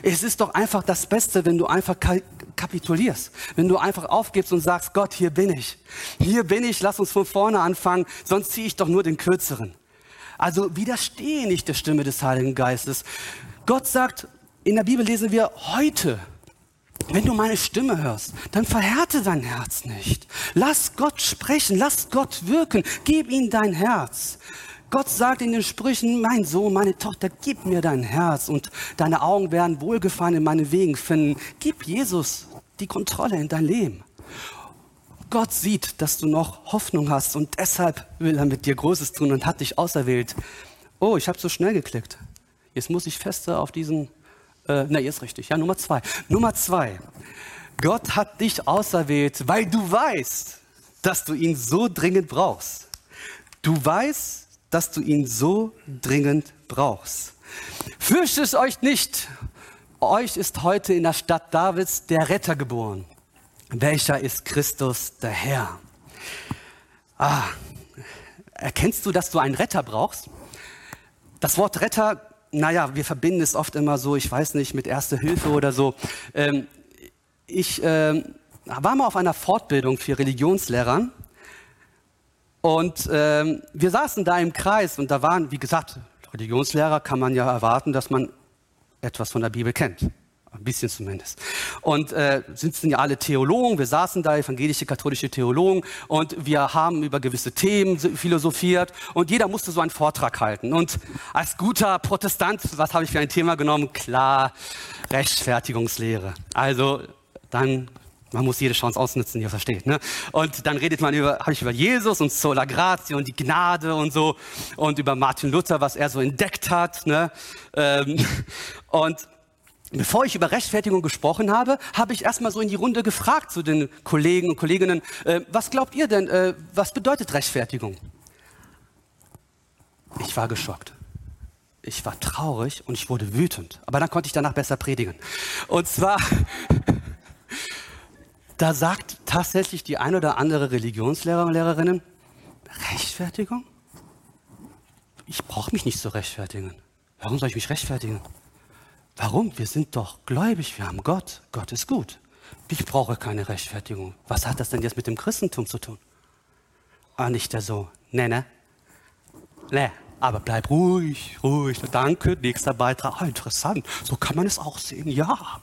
Es ist doch einfach das Beste, wenn du einfach kapitulierst, wenn du einfach aufgibst und sagst, Gott, hier bin ich. Hier bin ich, lass uns von vorne anfangen, sonst ziehe ich doch nur den Kürzeren. Also widerstehe nicht der Stimme des Heiligen Geistes. Gott sagt, in der Bibel lesen wir heute, wenn du meine Stimme hörst, dann verhärte dein Herz nicht. Lass Gott sprechen, lass Gott wirken, gib ihm dein Herz. Gott sagt in den Sprüchen, mein Sohn, meine Tochter, gib mir dein Herz und deine Augen werden Wohlgefallen in meinen Wegen finden. Gib Jesus die Kontrolle in dein Leben. Gott sieht, dass du noch Hoffnung hast und deshalb will er mit dir Großes tun und hat dich auserwählt. Oh, ich habe so schnell geklickt. Jetzt muss ich fester auf diesen. Äh, na, jetzt richtig. Ja, Nummer zwei. Nummer zwei. Gott hat dich auserwählt, weil du weißt, dass du ihn so dringend brauchst. Du weißt, dass du ihn so dringend brauchst. Fürchtet euch nicht, euch ist heute in der Stadt Davids der Retter geboren. Welcher ist Christus, der Herr? Ah, erkennst du, dass du einen Retter brauchst? Das Wort Retter, naja, wir verbinden es oft immer so, ich weiß nicht, mit Erste Hilfe oder so. Ähm, ich ähm, war mal auf einer Fortbildung für Religionslehrern und ähm, wir saßen da im Kreis und da waren, wie gesagt, Religionslehrer kann man ja erwarten, dass man etwas von der Bibel kennt. Ein bisschen zumindest. Und äh, sitzen ja alle Theologen, wir saßen da, evangelische, katholische Theologen, und wir haben über gewisse Themen philosophiert und jeder musste so einen Vortrag halten. Und als guter Protestant, was habe ich für ein Thema genommen? Klar, Rechtfertigungslehre. Also dann man muss jede Chance ausnutzen, ihr versteht. Ne? Und dann redet man über, habe ich über Jesus und Sola Gratia und die Gnade und so und über Martin Luther, was er so entdeckt hat. Ne? Ähm, und bevor ich über Rechtfertigung gesprochen habe, habe ich erstmal so in die Runde gefragt zu den Kollegen und Kolleginnen, äh, was glaubt ihr denn, äh, was bedeutet Rechtfertigung? Ich war geschockt. Ich war traurig und ich wurde wütend. Aber dann konnte ich danach besser predigen. Und zwar da sagt tatsächlich die ein oder andere Religionslehrer und Lehrerinnen, Rechtfertigung? Ich brauche mich nicht zu rechtfertigen. Warum soll ich mich rechtfertigen? Warum? Wir sind doch gläubig, wir haben Gott. Gott ist gut. Ich brauche keine Rechtfertigung. Was hat das denn jetzt mit dem Christentum zu tun? Ah, nicht der so. Nee, ne? Nee, aber bleib ruhig, ruhig. Danke, nächster Beitrag. Ah, interessant. So kann man es auch sehen. Ja.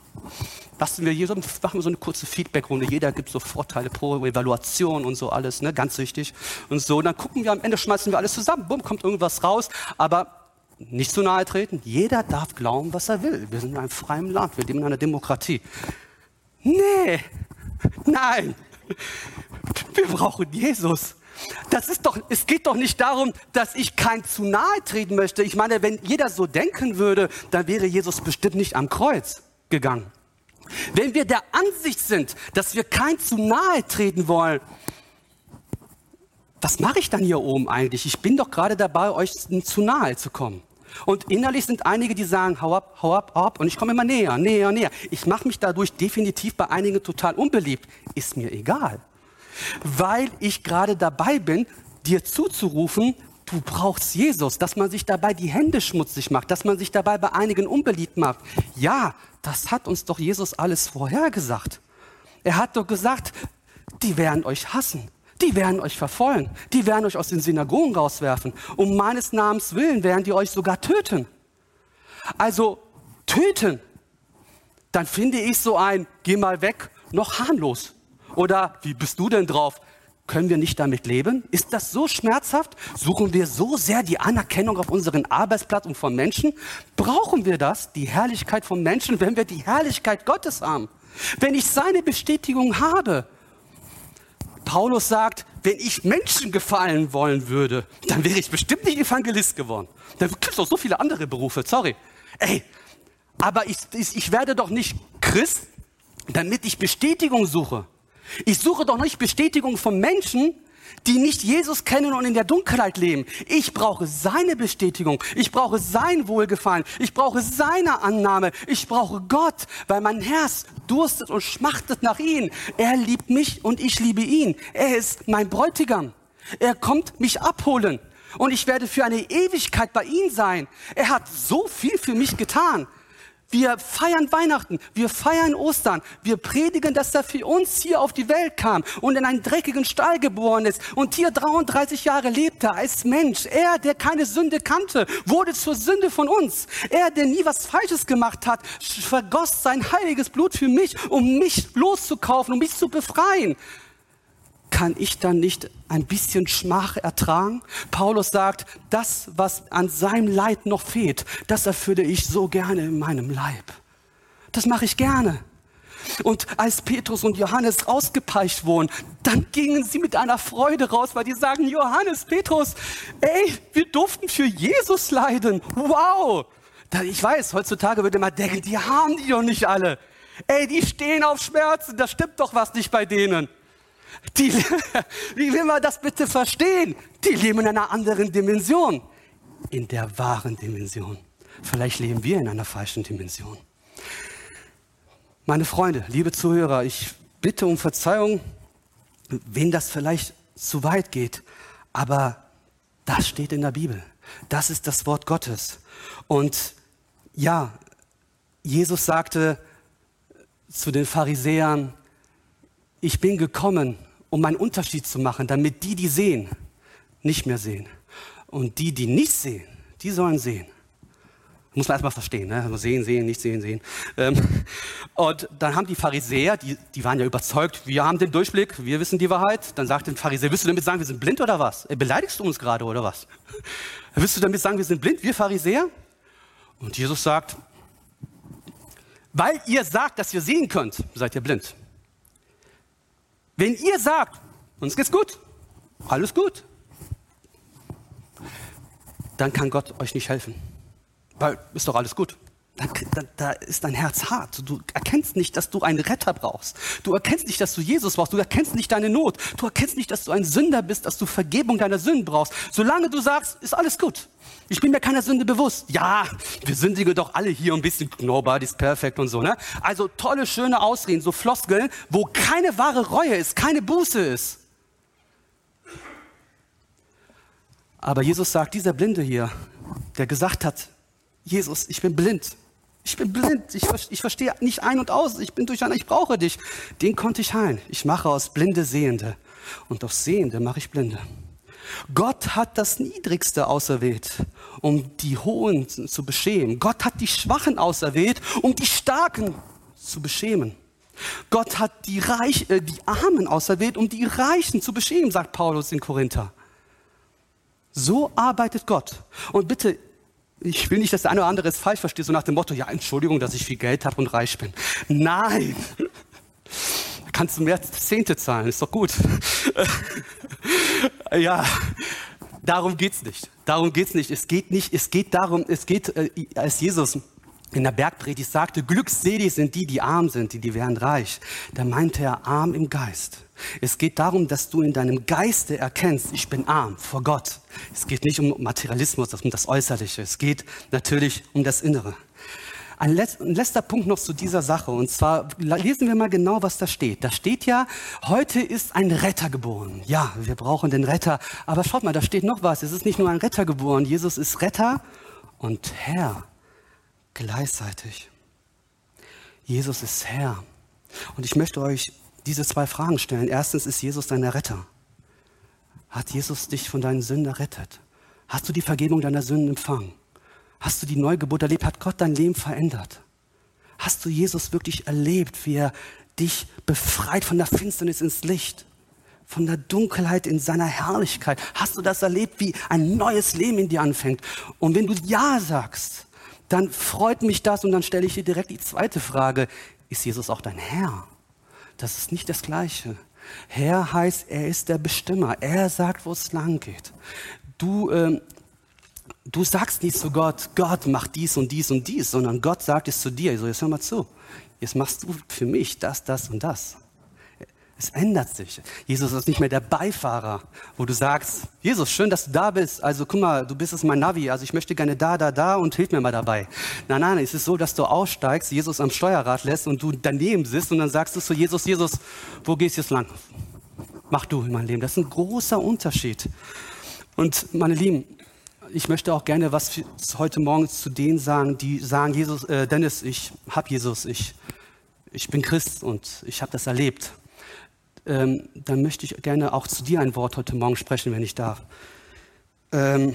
Lassen wir hier so, machen wir so eine kurze Feedbackrunde. Jeder gibt so Vorteile pro Evaluation und so alles, ne? ganz wichtig. Und so, und dann gucken wir am Ende, schmeißen wir alles zusammen. Bumm, kommt irgendwas raus. Aber nicht zu nahe treten. Jeder darf glauben, was er will. Wir sind in einem freien Land. Wir leben in einer Demokratie. Nee, nein. Wir brauchen Jesus. Das ist doch, es geht doch nicht darum, dass ich kein zu nahe treten möchte. Ich meine, wenn jeder so denken würde, dann wäre Jesus bestimmt nicht am Kreuz gegangen. Wenn wir der Ansicht sind, dass wir kein zu nahe treten wollen, was mache ich dann hier oben eigentlich? Ich bin doch gerade dabei, euch zu nahe zu kommen. Und innerlich sind einige, die sagen, hau ab, hau ab, hau ab. Und ich komme immer näher, näher, näher. Ich mache mich dadurch definitiv bei einigen total unbeliebt. Ist mir egal. Weil ich gerade dabei bin, dir zuzurufen, du brauchst Jesus, dass man sich dabei die Hände schmutzig macht, dass man sich dabei bei einigen unbeliebt macht. Ja, das hat uns doch Jesus alles vorhergesagt. Er hat doch gesagt, die werden euch hassen, die werden euch verfolgen, die werden euch aus den Synagogen rauswerfen. Um meines Namens willen werden die euch sogar töten. Also töten, dann finde ich so ein, geh mal weg, noch harmlos. Oder wie bist du denn drauf? Können wir nicht damit leben? Ist das so schmerzhaft? Suchen wir so sehr die Anerkennung auf unseren Arbeitsplatz und von Menschen? Brauchen wir das, die Herrlichkeit von Menschen, wenn wir die Herrlichkeit Gottes haben? Wenn ich seine Bestätigung habe? Paulus sagt, wenn ich Menschen gefallen wollen würde, dann wäre ich bestimmt nicht Evangelist geworden. Da gibt es doch so viele andere Berufe, sorry. Ey, aber ich, ich, ich werde doch nicht Christ, damit ich Bestätigung suche. Ich suche doch nicht Bestätigung von Menschen, die nicht Jesus kennen und in der Dunkelheit leben. Ich brauche seine Bestätigung. Ich brauche sein Wohlgefallen. Ich brauche seine Annahme. Ich brauche Gott, weil mein Herz durstet und schmachtet nach ihm. Er liebt mich und ich liebe ihn. Er ist mein Bräutigam. Er kommt mich abholen und ich werde für eine Ewigkeit bei ihm sein. Er hat so viel für mich getan. Wir feiern Weihnachten, wir feiern Ostern, wir predigen, dass er für uns hier auf die Welt kam und in einen dreckigen Stall geboren ist und hier 33 Jahre lebte als Mensch. Er, der keine Sünde kannte, wurde zur Sünde von uns. Er, der nie was Falsches gemacht hat, vergoss sein heiliges Blut für mich, um mich loszukaufen, um mich zu befreien kann ich dann nicht ein bisschen Schmach ertragen? Paulus sagt, das, was an seinem Leid noch fehlt, das erfülle ich so gerne in meinem Leib. Das mache ich gerne. Und als Petrus und Johannes rausgepeitscht wurden, dann gingen sie mit einer Freude raus, weil die sagen, Johannes, Petrus, ey, wir durften für Jesus leiden. Wow! Ich weiß, heutzutage würde man denken, die haben die doch nicht alle. Ey, die stehen auf Schmerzen, da stimmt doch was nicht bei denen. Die, wie will man das bitte verstehen? Die leben in einer anderen Dimension. In der wahren Dimension. Vielleicht leben wir in einer falschen Dimension. Meine Freunde, liebe Zuhörer, ich bitte um Verzeihung, wen das vielleicht zu weit geht, aber das steht in der Bibel. Das ist das Wort Gottes. Und ja, Jesus sagte zu den Pharisäern, ich bin gekommen, um einen Unterschied zu machen, damit die, die sehen, nicht mehr sehen. Und die, die nicht sehen, die sollen sehen. Muss man erstmal verstehen, ne? Also sehen, sehen, nicht sehen, sehen. Ähm, und dann haben die Pharisäer, die, die waren ja überzeugt, wir haben den Durchblick, wir wissen die Wahrheit. Dann sagt der Pharisäer, willst du damit sagen, wir sind blind oder was? Beleidigst du uns gerade oder was? Willst du damit sagen, wir sind blind, wir Pharisäer? Und Jesus sagt, weil ihr sagt, dass ihr sehen könnt, seid ihr blind. Wenn ihr sagt, uns geht's gut, alles gut, dann kann Gott euch nicht helfen. Weil ist doch alles gut. Da, da, da, ist dein Herz hart. Du erkennst nicht, dass du einen Retter brauchst. Du erkennst nicht, dass du Jesus brauchst. Du erkennst nicht deine Not. Du erkennst nicht, dass du ein Sünder bist, dass du Vergebung deiner Sünden brauchst. Solange du sagst, ist alles gut. Ich bin mir keiner Sünde bewusst. Ja, wir sündigen doch alle hier ein bisschen. Nobody's perfect und so, ne? Also tolle, schöne Ausreden, so Floskeln, wo keine wahre Reue ist, keine Buße ist. Aber Jesus sagt, dieser Blinde hier, der gesagt hat, Jesus, ich bin blind. Ich bin blind. Ich, ich verstehe nicht ein und aus. Ich bin durcheinander. Ich brauche dich. Den konnte ich heilen. Ich mache aus Blinde Sehende. Und aus Sehende mache ich Blinde. Gott hat das Niedrigste auserwählt, um die Hohen zu beschämen. Gott hat die Schwachen auserwählt, um die Starken zu beschämen. Gott hat die, Reich, äh, die Armen auserwählt, um die Reichen zu beschämen, sagt Paulus in Korinther. So arbeitet Gott. Und bitte, ich will nicht, dass der eine oder andere es falsch versteht, so nach dem Motto, ja, Entschuldigung, dass ich viel Geld habe und reich bin. Nein! Kannst du mehr Zehnte zahlen, ist doch gut. ja, darum geht's nicht. Darum geht's nicht. Es geht nicht, es geht darum, es geht, äh, als Jesus in der Bergpredigt sagte, glückselig sind die, die arm sind, die, die werden reich. Da meinte er arm im Geist. Es geht darum, dass du in deinem Geiste erkennst, ich bin arm vor Gott. Es geht nicht um Materialismus, um das Äußerliche. Es geht natürlich um das Innere. Ein, letzter Punkt noch zu dieser Sache. Und zwar lesen wir mal genau, was da steht. Da steht ja, heute ist ein Retter geboren. Ja, wir brauchen den Retter. Aber schaut mal, da steht noch was. Es ist nicht nur ein Retter geboren. Jesus ist Retter und Herr gleichzeitig. Jesus ist Herr. Und ich möchte euch diese zwei Fragen stellen. Erstens, ist Jesus dein Retter? Hat Jesus dich von deinen Sünden errettet? Hast du die Vergebung deiner Sünden empfangen? Hast du die Neugeburt erlebt? Hat Gott dein Leben verändert? Hast du Jesus wirklich erlebt, wie er dich befreit von der Finsternis ins Licht? Von der Dunkelheit in seiner Herrlichkeit? Hast du das erlebt, wie ein neues Leben in dir anfängt? Und wenn du Ja sagst, dann freut mich das und dann stelle ich dir direkt die zweite Frage. Ist Jesus auch dein Herr? Das ist nicht das Gleiche. Herr heißt, er ist der Bestimmer. Er sagt, wo es lang geht. Du, ähm, du sagst nicht zu Gott, Gott macht dies und dies und dies, sondern Gott sagt es zu dir. So, jetzt hör mal zu. Jetzt machst du für mich das, das und das. Es ändert sich. Jesus ist nicht mehr der Beifahrer, wo du sagst, Jesus, schön, dass du da bist. Also guck mal, du bist es mein Navi. Also ich möchte gerne da, da, da und hilf mir mal dabei. Nein, nein, es ist so, dass du aussteigst, Jesus am Steuerrad lässt und du daneben sitzt und dann sagst du zu Jesus, Jesus, wo gehst du jetzt lang? Mach du in mein Leben. Das ist ein großer Unterschied. Und meine Lieben, ich möchte auch gerne was heute Morgen zu denen sagen, die sagen, Jesus, äh, Dennis, ich hab Jesus, ich, ich bin Christ und ich habe das erlebt ähm, dann möchte ich gerne auch zu dir ein Wort heute Morgen sprechen, wenn ich darf. Ähm,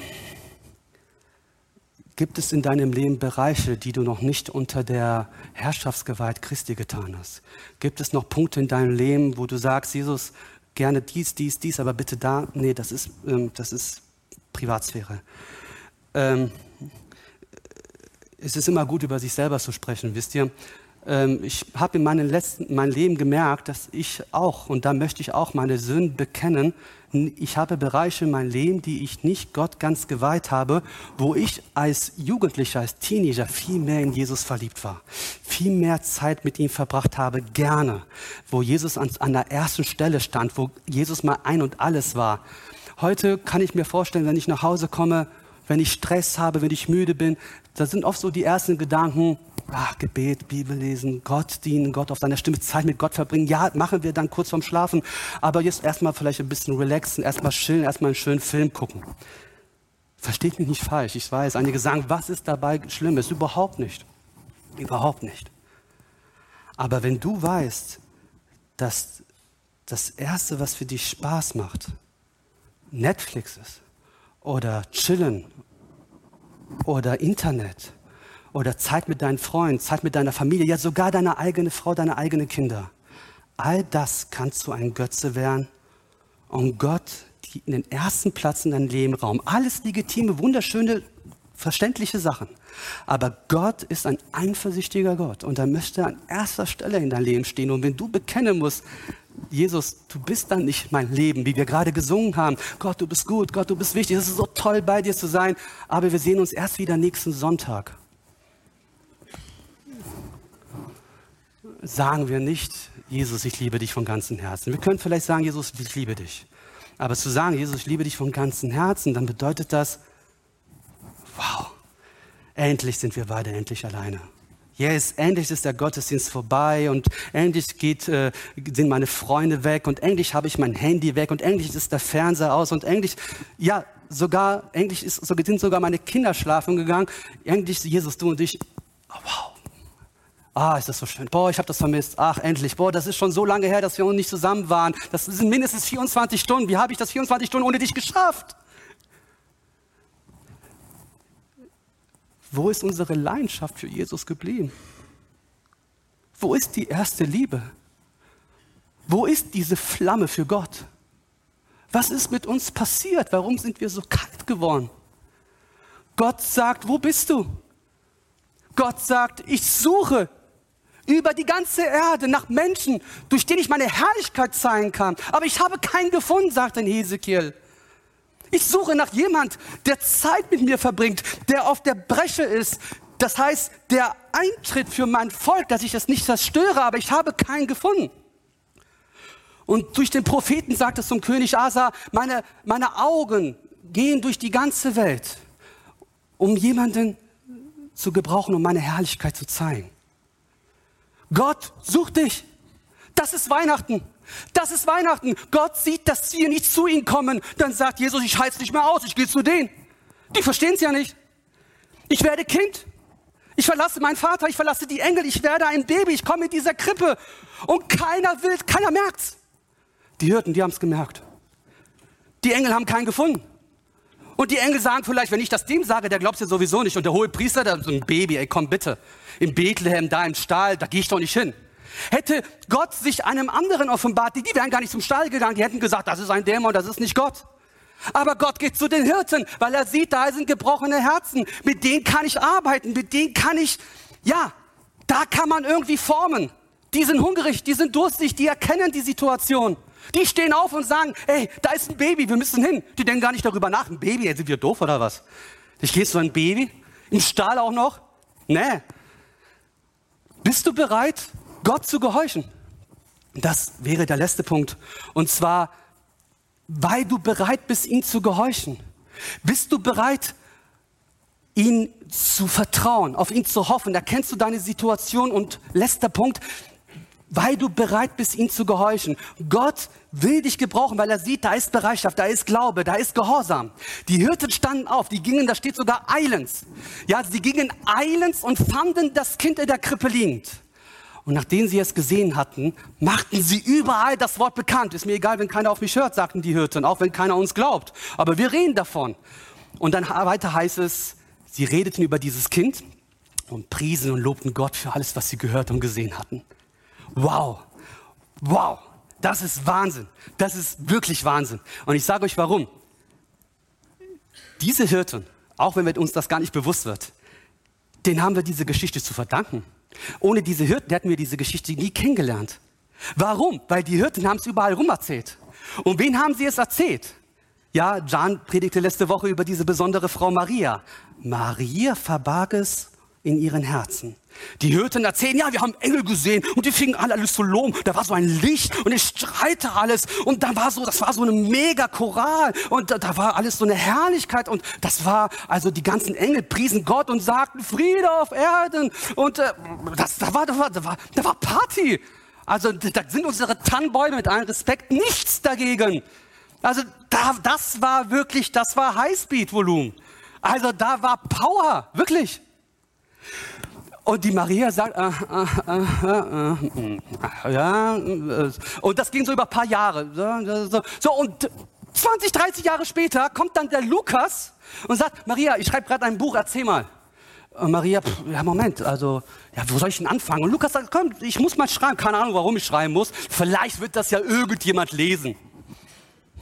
gibt es in deinem Leben Bereiche, die du noch nicht unter der Herrschaftsgewalt Christi getan hast? Gibt es noch Punkte in deinem Leben, wo du sagst, Jesus, gerne dies, dies, dies, aber bitte da? Nee, das ist, ähm, das ist Privatsphäre. Ähm, es ist immer gut, über sich selber zu sprechen, wisst ihr? Ähm, ich habe in meinem letzten, meinem Leben gemerkt, dass ich auch, und da möchte ich auch meine Sünden bekennen, ich habe Bereiche in meinem Leben, die ich nicht Gott ganz geweiht habe, wo ich als Jugendlicher, als Teenager viel mehr in Jesus verliebt war, viel mehr Zeit mit ihm verbracht habe, gerne, wo Jesus an, an der ersten Stelle stand, wo Jesus mal ein und alles war. Heute kann ich mir vorstellen, wenn ich nach Hause komme, wenn ich Stress habe, wenn ich müde bin, da sind oft so die ersten Gedanken, ach, Gebet, Bibel lesen, Gott dienen, Gott auf seiner Stimme Zeit mit Gott verbringen. Ja, machen wir dann kurz vorm Schlafen. Aber jetzt erstmal vielleicht ein bisschen relaxen, erstmal chillen, erstmal einen schönen Film gucken. Versteht mich nicht falsch. Ich weiß, einige sagen, was ist dabei Schlimmes? Überhaupt nicht. Überhaupt nicht. Aber wenn du weißt, dass das Erste, was für dich Spaß macht, Netflix ist oder Chillen oder Internet oder Zeit mit deinen Freunden, Zeit mit deiner Familie, ja sogar deine eigene Frau, deine eigenen Kinder. All das kannst zu einem Götze werden und Gott in den ersten Platz in deinem Lebenraum. Alles legitime, wunderschöne, verständliche Sachen. Aber Gott ist ein eifersüchtiger Gott und er möchte an erster Stelle in deinem Leben stehen. Und wenn du bekennen musst, Jesus, du bist dann nicht mein Leben, wie wir gerade gesungen haben. Gott, du bist gut, Gott, du bist wichtig. Es ist so toll, bei dir zu sein. Aber wir sehen uns erst wieder nächsten Sonntag. Sagen wir nicht, Jesus, ich liebe dich von ganzem Herzen. Wir können vielleicht sagen, Jesus, ich liebe dich. Aber zu sagen, Jesus, ich liebe dich von ganzem Herzen, dann bedeutet das, wow, endlich sind wir beide endlich alleine. Yes, endlich ist der Gottesdienst vorbei und endlich geht, äh, sind meine Freunde weg und endlich habe ich mein Handy weg und endlich ist der Fernseher aus und endlich, ja, sogar, endlich ist, sind sogar meine Kinder schlafen gegangen. Endlich, Jesus, du und ich, oh, wow. Ah, ist das so schön. Boah, ich habe das vermisst. Ach, endlich. Boah, das ist schon so lange her, dass wir nicht zusammen waren. Das sind mindestens 24 Stunden. Wie habe ich das 24 Stunden ohne dich geschafft? Wo ist unsere Leidenschaft für Jesus geblieben? Wo ist die erste Liebe? Wo ist diese Flamme für Gott? Was ist mit uns passiert? Warum sind wir so kalt geworden? Gott sagt, wo bist du? Gott sagt, ich suche über die ganze Erde nach Menschen, durch die ich meine Herrlichkeit zeigen kann. Aber ich habe keinen gefunden, sagt ein Hesekiel. Ich suche nach jemand, der Zeit mit mir verbringt, der auf der Bresche ist. Das heißt, der Eintritt für mein Volk, dass ich das nicht zerstöre, aber ich habe keinen gefunden. Und durch den Propheten sagt es zum König Asa, meine, meine Augen gehen durch die ganze Welt, um jemanden zu gebrauchen, um meine Herrlichkeit zu zeigen. Gott sucht dich. Das ist Weihnachten. Das ist Weihnachten. Gott sieht, dass wir nicht zu ihm kommen. Dann sagt Jesus, ich halte es nicht mehr aus, ich gehe zu denen. Die verstehen es ja nicht. Ich werde Kind. Ich verlasse meinen Vater, ich verlasse die Engel, ich werde ein Baby, ich komme in dieser Krippe. Und keiner will, keiner merkt's. Die Hirten, die haben es gemerkt. Die Engel haben keinen gefunden. Und die Engel sagen vielleicht, wenn ich das dem sage, der glaubt ja sowieso nicht. Und der hohe Priester, der so ein Baby, ey, komm bitte. In Bethlehem, da im Stall, da gehe ich doch nicht hin. Hätte Gott sich einem anderen offenbart, die, die wären gar nicht zum Stall gegangen, die hätten gesagt, das ist ein Dämon, das ist nicht Gott. Aber Gott geht zu den Hirten, weil er sieht, da sind gebrochene Herzen. Mit denen kann ich arbeiten, mit denen kann ich, ja, da kann man irgendwie formen. Die sind hungrig, die sind durstig, die erkennen die Situation. Die stehen auf und sagen, hey, da ist ein Baby, wir müssen hin. Die denken gar nicht darüber nach. Ein Baby, sind wir doof oder was? Ich gehe zu einem Baby, im Stall auch noch? Nee. Bist du bereit, Gott zu gehorchen. Das wäre der letzte Punkt. Und zwar, weil du bereit bist, ihm zu gehorchen. Bist du bereit, ihn zu vertrauen, auf ihn zu hoffen? Erkennst du deine Situation? Und letzter Punkt, weil du bereit bist, ihn zu gehorchen. Gott will dich gebrauchen, weil er sieht, da ist Bereitschaft, da ist Glaube, da ist Gehorsam. Die Hirten standen auf, die gingen, da steht sogar eilends. Ja, sie gingen eilends und fanden das Kind in der Krippe liegend. Und nachdem sie es gesehen hatten, machten sie überall das Wort bekannt. Ist mir egal, wenn keiner auf mich hört, sagten die Hirten, auch wenn keiner uns glaubt. Aber wir reden davon. Und dann weiter heißt es, sie redeten über dieses Kind und priesen und lobten Gott für alles, was sie gehört und gesehen hatten. Wow, wow, das ist Wahnsinn. Das ist wirklich Wahnsinn. Und ich sage euch warum. Diese Hirten, auch wenn uns das gar nicht bewusst wird, denen haben wir diese Geschichte zu verdanken. Ohne diese Hirten hätten wir diese Geschichte nie kennengelernt. Warum? Weil die Hirten haben es überall rum erzählt. Und wen haben sie es erzählt? Ja, Jan predigte letzte Woche über diese besondere Frau Maria. Maria verbarg es in ihren Herzen. Die Hirten erzählen, ja, wir haben Engel gesehen und die fingen alle alles zu loben. Da war so ein Licht und es streite alles und da war so, das war so eine mega Choral und da, da, war alles so eine Herrlichkeit und das war, also die ganzen Engel priesen Gott und sagten Friede auf Erden und äh, das, da war, da war, da war, da war Party. Also da sind unsere Tannenbäume mit allem Respekt nichts dagegen. Also da, das war wirklich, das war Highspeed-Volumen. Also da war Power, wirklich. Und die Maria sagt, äh, äh, äh, ja, und das ging so über ein paar Jahre. So, und 20, 30 Jahre später kommt dann der Lukas und sagt, Maria, ich schreibe gerade ein Buch, erzähl mal. Und Maria, pff, ja Moment, also, ja, wo soll ich denn anfangen? Und Lukas sagt, komm, ich muss mal schreiben, keine Ahnung, warum ich schreiben muss. Vielleicht wird das ja irgendjemand lesen.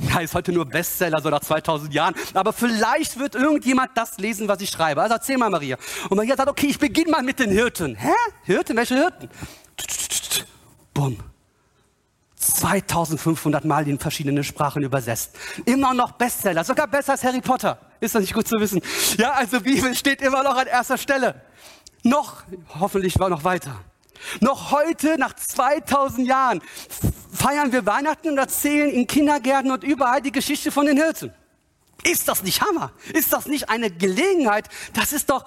Ja, ist heute nur Bestseller, so nach 2000 Jahren. Aber vielleicht wird irgendjemand das lesen, was ich schreibe. Also erzähl mal, Maria. Und Maria sagt, okay, ich beginne mal mit den Hirten. Hä? Hirten? Welche Hirten? Bumm. 2500 Mal in verschiedene Sprachen übersetzt. Immer noch Bestseller, sogar besser als Harry Potter. Ist das nicht gut zu wissen? Ja, also Bibel steht immer noch an erster Stelle. Noch, hoffentlich war noch weiter. Noch heute, nach 2000 Jahren, feiern wir Weihnachten und erzählen in Kindergärten und überall die Geschichte von den Hirten. Ist das nicht Hammer? Ist das nicht eine Gelegenheit? Das ist doch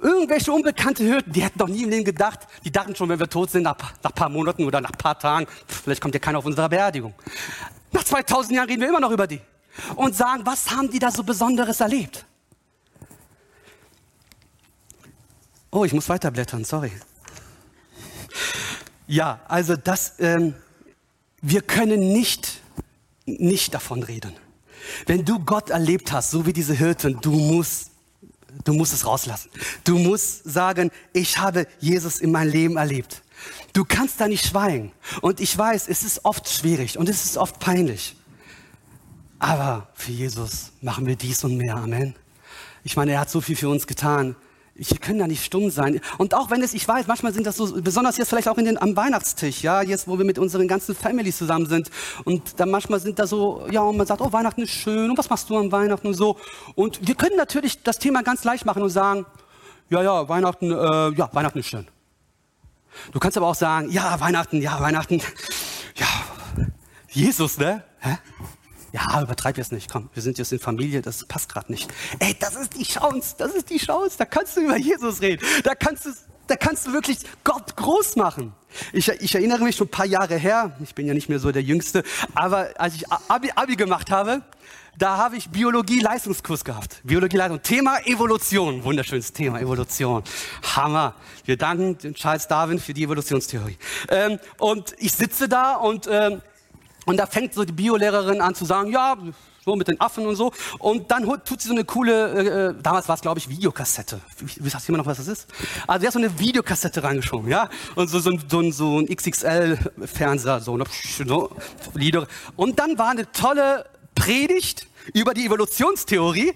irgendwelche unbekannte Hirten, die hätten doch nie im Leben gedacht, die dachten schon, wenn wir tot sind, nach, nach paar Monaten oder nach paar Tagen, vielleicht kommt ja keiner auf unsere Beerdigung. Nach 2000 Jahren reden wir immer noch über die und sagen, was haben die da so Besonderes erlebt? Oh, ich muss weiterblättern, sorry. Ja, also das, ähm, wir können nicht, nicht davon reden. Wenn du Gott erlebt hast, so wie diese Hirten, du musst, du musst es rauslassen. Du musst sagen, ich habe Jesus in meinem Leben erlebt. Du kannst da nicht schweigen. Und ich weiß, es ist oft schwierig und es ist oft peinlich. Aber für Jesus machen wir dies und mehr. Amen. Ich meine, er hat so viel für uns getan. Wir können da nicht stumm sein. Und auch wenn es, ich weiß, manchmal sind das so, besonders jetzt vielleicht auch in den, am Weihnachtstisch, ja, jetzt, wo wir mit unseren ganzen Families zusammen sind. Und dann manchmal sind da so, ja, und man sagt, oh, Weihnachten ist schön, und was machst du an Weihnachten und so. Und wir können natürlich das Thema ganz leicht machen und sagen, ja, ja, Weihnachten, äh, ja, Weihnachten ist schön. Du kannst aber auch sagen, ja, Weihnachten, ja, Weihnachten, ja, Jesus, ne? Hä? Ja, übertreib jetzt nicht. Komm, wir sind jetzt in Familie, das passt gerade nicht. Ey, das ist die Chance, das ist die Chance. Da kannst du über Jesus reden. Da kannst du, da kannst du wirklich Gott groß machen. Ich, ich erinnere mich schon ein paar Jahre her, ich bin ja nicht mehr so der Jüngste, aber als ich Abi, Abi gemacht habe, da habe ich Biologie-Leistungskurs gehabt. Biologie-Leistung. Thema Evolution. Wunderschönes Thema, Evolution. Hammer. Wir danken Charles Darwin für die Evolutionstheorie. Ähm, und ich sitze da und ähm, und da fängt so die Biolehrerin an zu sagen, ja, so mit den Affen und so. Und dann tut sie so eine coole, äh, äh damals war es glaube ich Videokassette. Wisst jemand noch, was das ist? Also sie hat so eine Videokassette reingeschoben, ja. Und so, so, so, so ein XXL-Fernseher, so, ne? so Lieder. Und dann war eine tolle Predigt über die Evolutionstheorie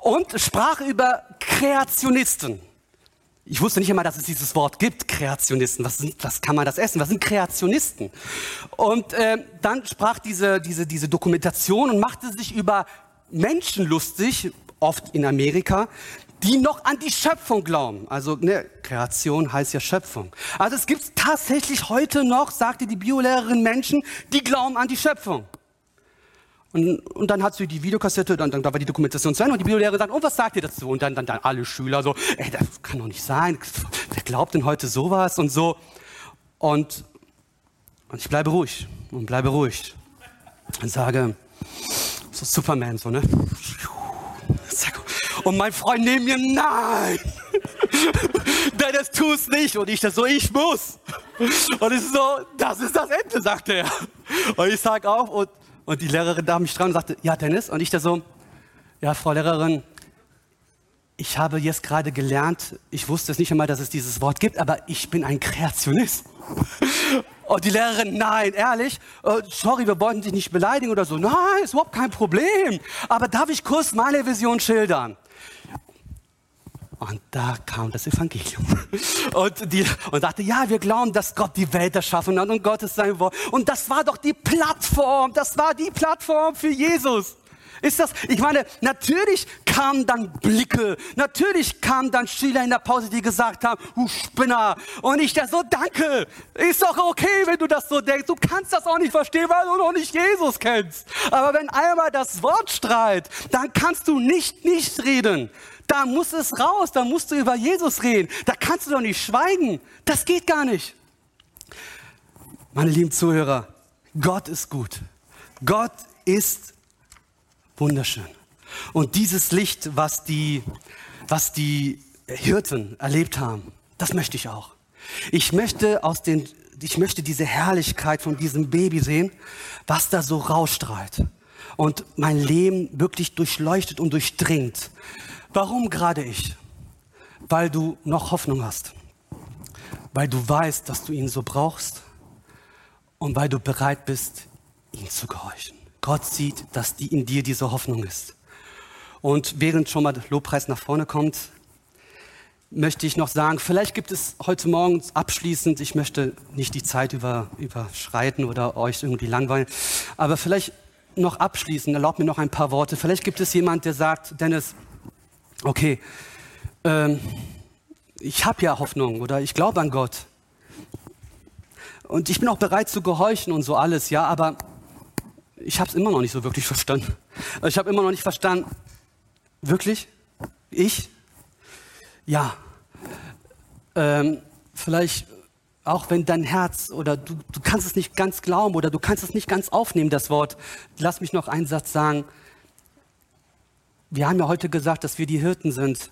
und sprach über Kreationisten. Ich wusste nicht einmal, dass es dieses Wort gibt, Kreationisten. Was, sind, was kann man das essen? Was sind Kreationisten? Und äh, dann sprach diese, diese, diese Dokumentation und machte sich über Menschen lustig, oft in Amerika, die noch an die Schöpfung glauben. Also ne, Kreation heißt ja Schöpfung. Also es gibt tatsächlich heute noch, sagte die Biolehrerin, Menschen, die glauben an die Schöpfung. Und, und dann hat sie die Videokassette, dann, dann da war die Dokumentation zu Ende und die Biolehrerin sagt, oh, was sagt ihr dazu? Und dann, dann, dann alle Schüler so, ey, das kann doch nicht sein. Wer glaubt denn heute sowas und so? Und, und ich bleibe ruhig und bleibe ruhig und sage, so Superman, so, ne? Und mein Freund neben mir, nein! das tust nicht. Und ich das so, ich muss. Und ich so, das ist das Ende, sagt er. Und ich sag auf und und die Lehrerin da mich dran und sagte, ja, Dennis. Und ich da so, ja, Frau Lehrerin, ich habe jetzt gerade gelernt, ich wusste es nicht einmal, dass es dieses Wort gibt, aber ich bin ein Kreationist. Und die Lehrerin, nein, ehrlich, äh, sorry, wir wollten dich nicht beleidigen oder so. Nein, ist überhaupt kein Problem. Aber darf ich kurz meine Vision schildern? Und da kam das Evangelium. Und, die, und dachte, ja, wir glauben, dass Gott die Welt erschaffen hat und Gott ist sein Wort. Und das war doch die Plattform, das war die Plattform für Jesus. Ist das, ich meine, natürlich kamen dann Blicke, natürlich kamen dann Schüler in der Pause, die gesagt haben, du Spinner. Und ich da so, danke, ist doch okay, wenn du das so denkst. Du kannst das auch nicht verstehen, weil du noch nicht Jesus kennst. Aber wenn einmal das Wort strahlt, dann kannst du nicht nicht reden. Da muss es raus, da musst du über Jesus reden. Da kannst du doch nicht schweigen. Das geht gar nicht. Meine lieben Zuhörer, Gott ist gut. Gott ist wunderschön. Und dieses Licht, was die, was die Hirten erlebt haben, das möchte ich auch. Ich möchte aus den, ich möchte diese Herrlichkeit von diesem Baby sehen, was da so rausstrahlt und mein Leben wirklich durchleuchtet und durchdringt. Warum gerade ich? Weil du noch Hoffnung hast, weil du weißt, dass du ihn so brauchst und weil du bereit bist, ihm zu gehorchen. Gott sieht, dass die in dir diese Hoffnung ist. Und während schon mal der Lobpreis nach vorne kommt, möchte ich noch sagen, vielleicht gibt es heute Morgen abschließend, ich möchte nicht die Zeit über, überschreiten oder euch irgendwie langweilen, aber vielleicht noch abschließend, erlaubt mir noch ein paar Worte. Vielleicht gibt es jemand, der sagt, Dennis, okay, ähm, ich habe ja Hoffnung oder ich glaube an Gott. Und ich bin auch bereit zu gehorchen und so alles, ja, aber ich habe es immer noch nicht so wirklich verstanden. Ich habe immer noch nicht verstanden, wirklich? Ich? Ja. Ähm, vielleicht auch wenn dein Herz oder du, du kannst es nicht ganz glauben oder du kannst es nicht ganz aufnehmen, das Wort. Lass mich noch einen Satz sagen. Wir haben ja heute gesagt, dass wir die Hirten sind.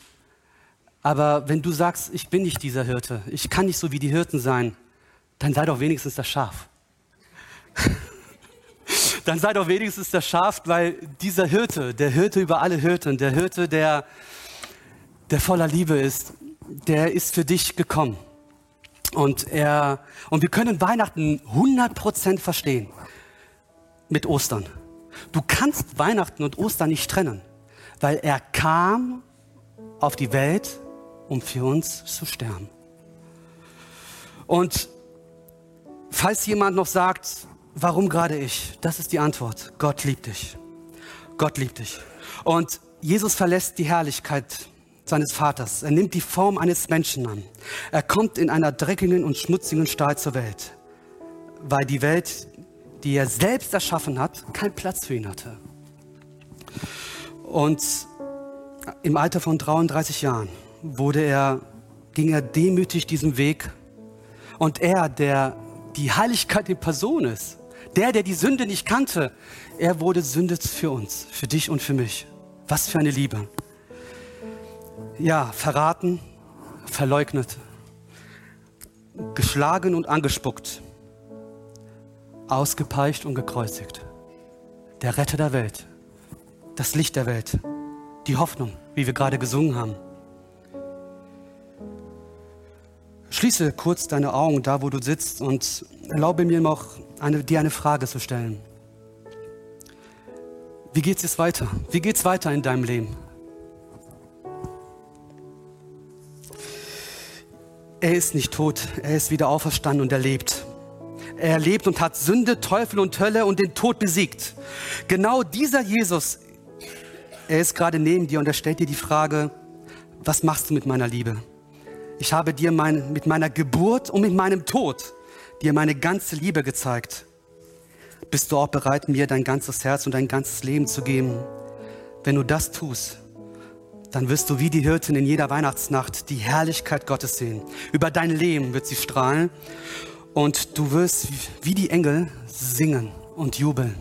Aber wenn du sagst, ich bin nicht dieser Hirte, ich kann nicht so wie die Hirten sein, dann sei doch wenigstens das Schaf. dann sei doch wenigstens das Schaf, weil dieser Hirte, der Hirte über alle Hirten, der Hirte, der, der voller Liebe ist, der ist für dich gekommen. Und, er, und wir können Weihnachten 100% verstehen mit Ostern. Du kannst Weihnachten und Ostern nicht trennen, weil er kam auf die Welt, um für uns zu sterben. Und Falls jemand noch sagt, warum gerade ich? Das ist die Antwort. Gott liebt dich. Gott liebt dich. Und Jesus verlässt die Herrlichkeit seines Vaters. Er nimmt die Form eines Menschen an. Er kommt in einer dreckigen und schmutzigen Stahl zur Welt, weil die Welt, die er selbst erschaffen hat, keinen Platz für ihn hatte. Und im Alter von 33 Jahren wurde er, ging er demütig diesen Weg. Und er, der die Heiligkeit in Person ist. Der, der die Sünde nicht kannte, er wurde Sünde für uns, für dich und für mich. Was für eine Liebe. Ja, verraten, verleugnet, geschlagen und angespuckt, ausgepeitscht und gekreuzigt. Der Retter der Welt, das Licht der Welt, die Hoffnung, wie wir gerade gesungen haben. Schließe kurz deine Augen da, wo du sitzt und erlaube mir noch, eine, dir eine Frage zu stellen. Wie geht es jetzt weiter? Wie geht es weiter in deinem Leben? Er ist nicht tot, er ist wieder auferstanden und er lebt. Er lebt und hat Sünde, Teufel und Hölle und den Tod besiegt. Genau dieser Jesus, er ist gerade neben dir und er stellt dir die Frage, was machst du mit meiner Liebe? Ich habe dir mein, mit meiner Geburt und mit meinem Tod dir meine ganze Liebe gezeigt. Bist du auch bereit, mir dein ganzes Herz und dein ganzes Leben zu geben? Wenn du das tust, dann wirst du wie die Hirten in jeder Weihnachtsnacht die Herrlichkeit Gottes sehen. Über dein Leben wird sie strahlen und du wirst wie die Engel singen und jubeln.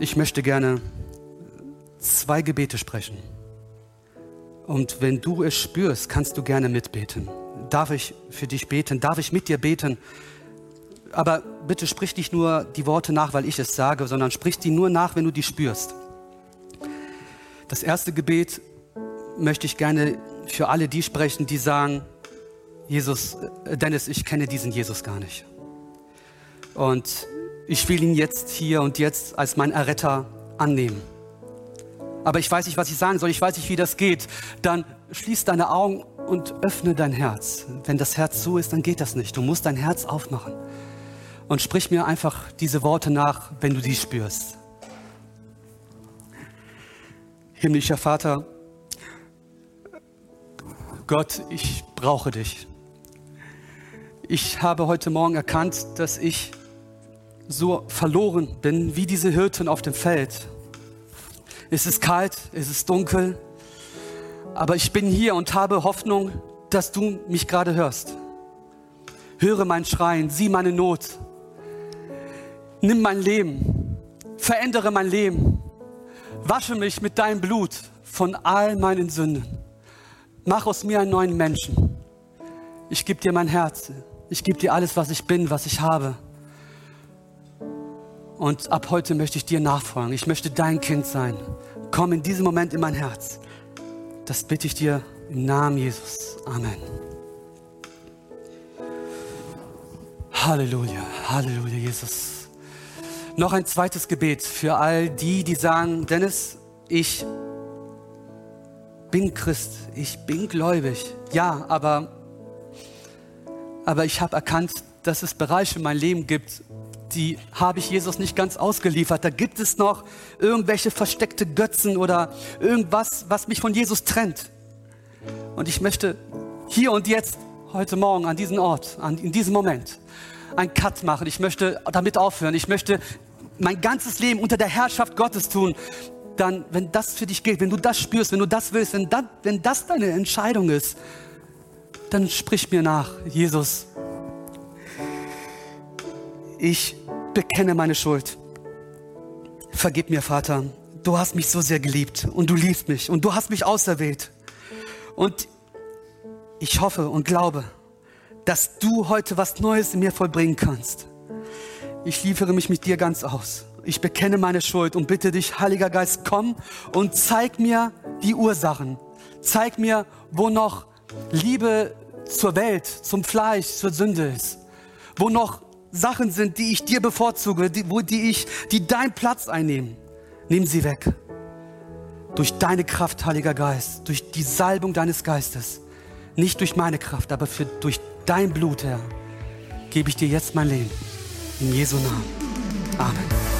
Ich möchte gerne zwei Gebete sprechen. Und wenn du es spürst, kannst du gerne mitbeten. Darf ich für dich beten? Darf ich mit dir beten? Aber bitte sprich nicht nur die Worte nach, weil ich es sage, sondern sprich die nur nach, wenn du die spürst. Das erste Gebet möchte ich gerne für alle die sprechen, die sagen, Jesus, äh, Dennis, ich kenne diesen Jesus gar nicht. Und ich will ihn jetzt hier und jetzt als mein Erretter annehmen aber ich weiß nicht, was ich sagen soll, ich weiß nicht, wie das geht, dann schließ deine Augen und öffne dein Herz. Wenn das Herz so ist, dann geht das nicht. Du musst dein Herz aufmachen. Und sprich mir einfach diese Worte nach, wenn du die spürst. Himmlischer Vater, Gott, ich brauche dich. Ich habe heute Morgen erkannt, dass ich so verloren bin wie diese Hirten auf dem Feld. Es ist kalt, es ist dunkel, aber ich bin hier und habe Hoffnung, dass du mich gerade hörst. Höre mein Schreien, sieh meine Not. Nimm mein Leben, verändere mein Leben. Wasche mich mit deinem Blut von all meinen Sünden. Mach aus mir einen neuen Menschen. Ich gebe dir mein Herz. Ich gebe dir alles, was ich bin, was ich habe. Und ab heute möchte ich dir nachfolgen. Ich möchte dein Kind sein. Komm in diesem Moment in mein Herz. Das bitte ich dir im Namen Jesus. Amen. Halleluja, Halleluja, Jesus. Noch ein zweites Gebet für all die, die sagen, Dennis, ich bin Christ, ich bin gläubig. Ja, aber, aber ich habe erkannt, dass es Bereiche in meinem Leben gibt, die habe ich Jesus nicht ganz ausgeliefert. Da gibt es noch irgendwelche versteckte Götzen oder irgendwas, was mich von Jesus trennt. Und ich möchte hier und jetzt, heute Morgen, an diesem Ort, an, in diesem Moment, einen Cut machen. Ich möchte damit aufhören. Ich möchte mein ganzes Leben unter der Herrschaft Gottes tun. Dann, wenn das für dich gilt, wenn du das spürst, wenn du das willst, wenn das, wenn das deine Entscheidung ist, dann sprich mir nach, Jesus, ich bekenne meine Schuld. Vergib mir, Vater. Du hast mich so sehr geliebt und du liebst mich und du hast mich auserwählt. Und ich hoffe und glaube, dass du heute was Neues in mir vollbringen kannst. Ich liefere mich mit dir ganz aus. Ich bekenne meine Schuld und bitte dich, Heiliger Geist, komm und zeig mir die Ursachen. Zeig mir, wo noch Liebe zur Welt, zum Fleisch, zur Sünde ist. Wo noch Sachen sind, die ich dir bevorzuge, die, wo, die, ich, die deinen Platz einnehmen, nimm sie weg. Durch deine Kraft, Heiliger Geist, durch die Salbung deines Geistes. Nicht durch meine Kraft, aber für, durch dein Blut, Herr, gebe ich dir jetzt mein Leben. In Jesu Namen. Amen.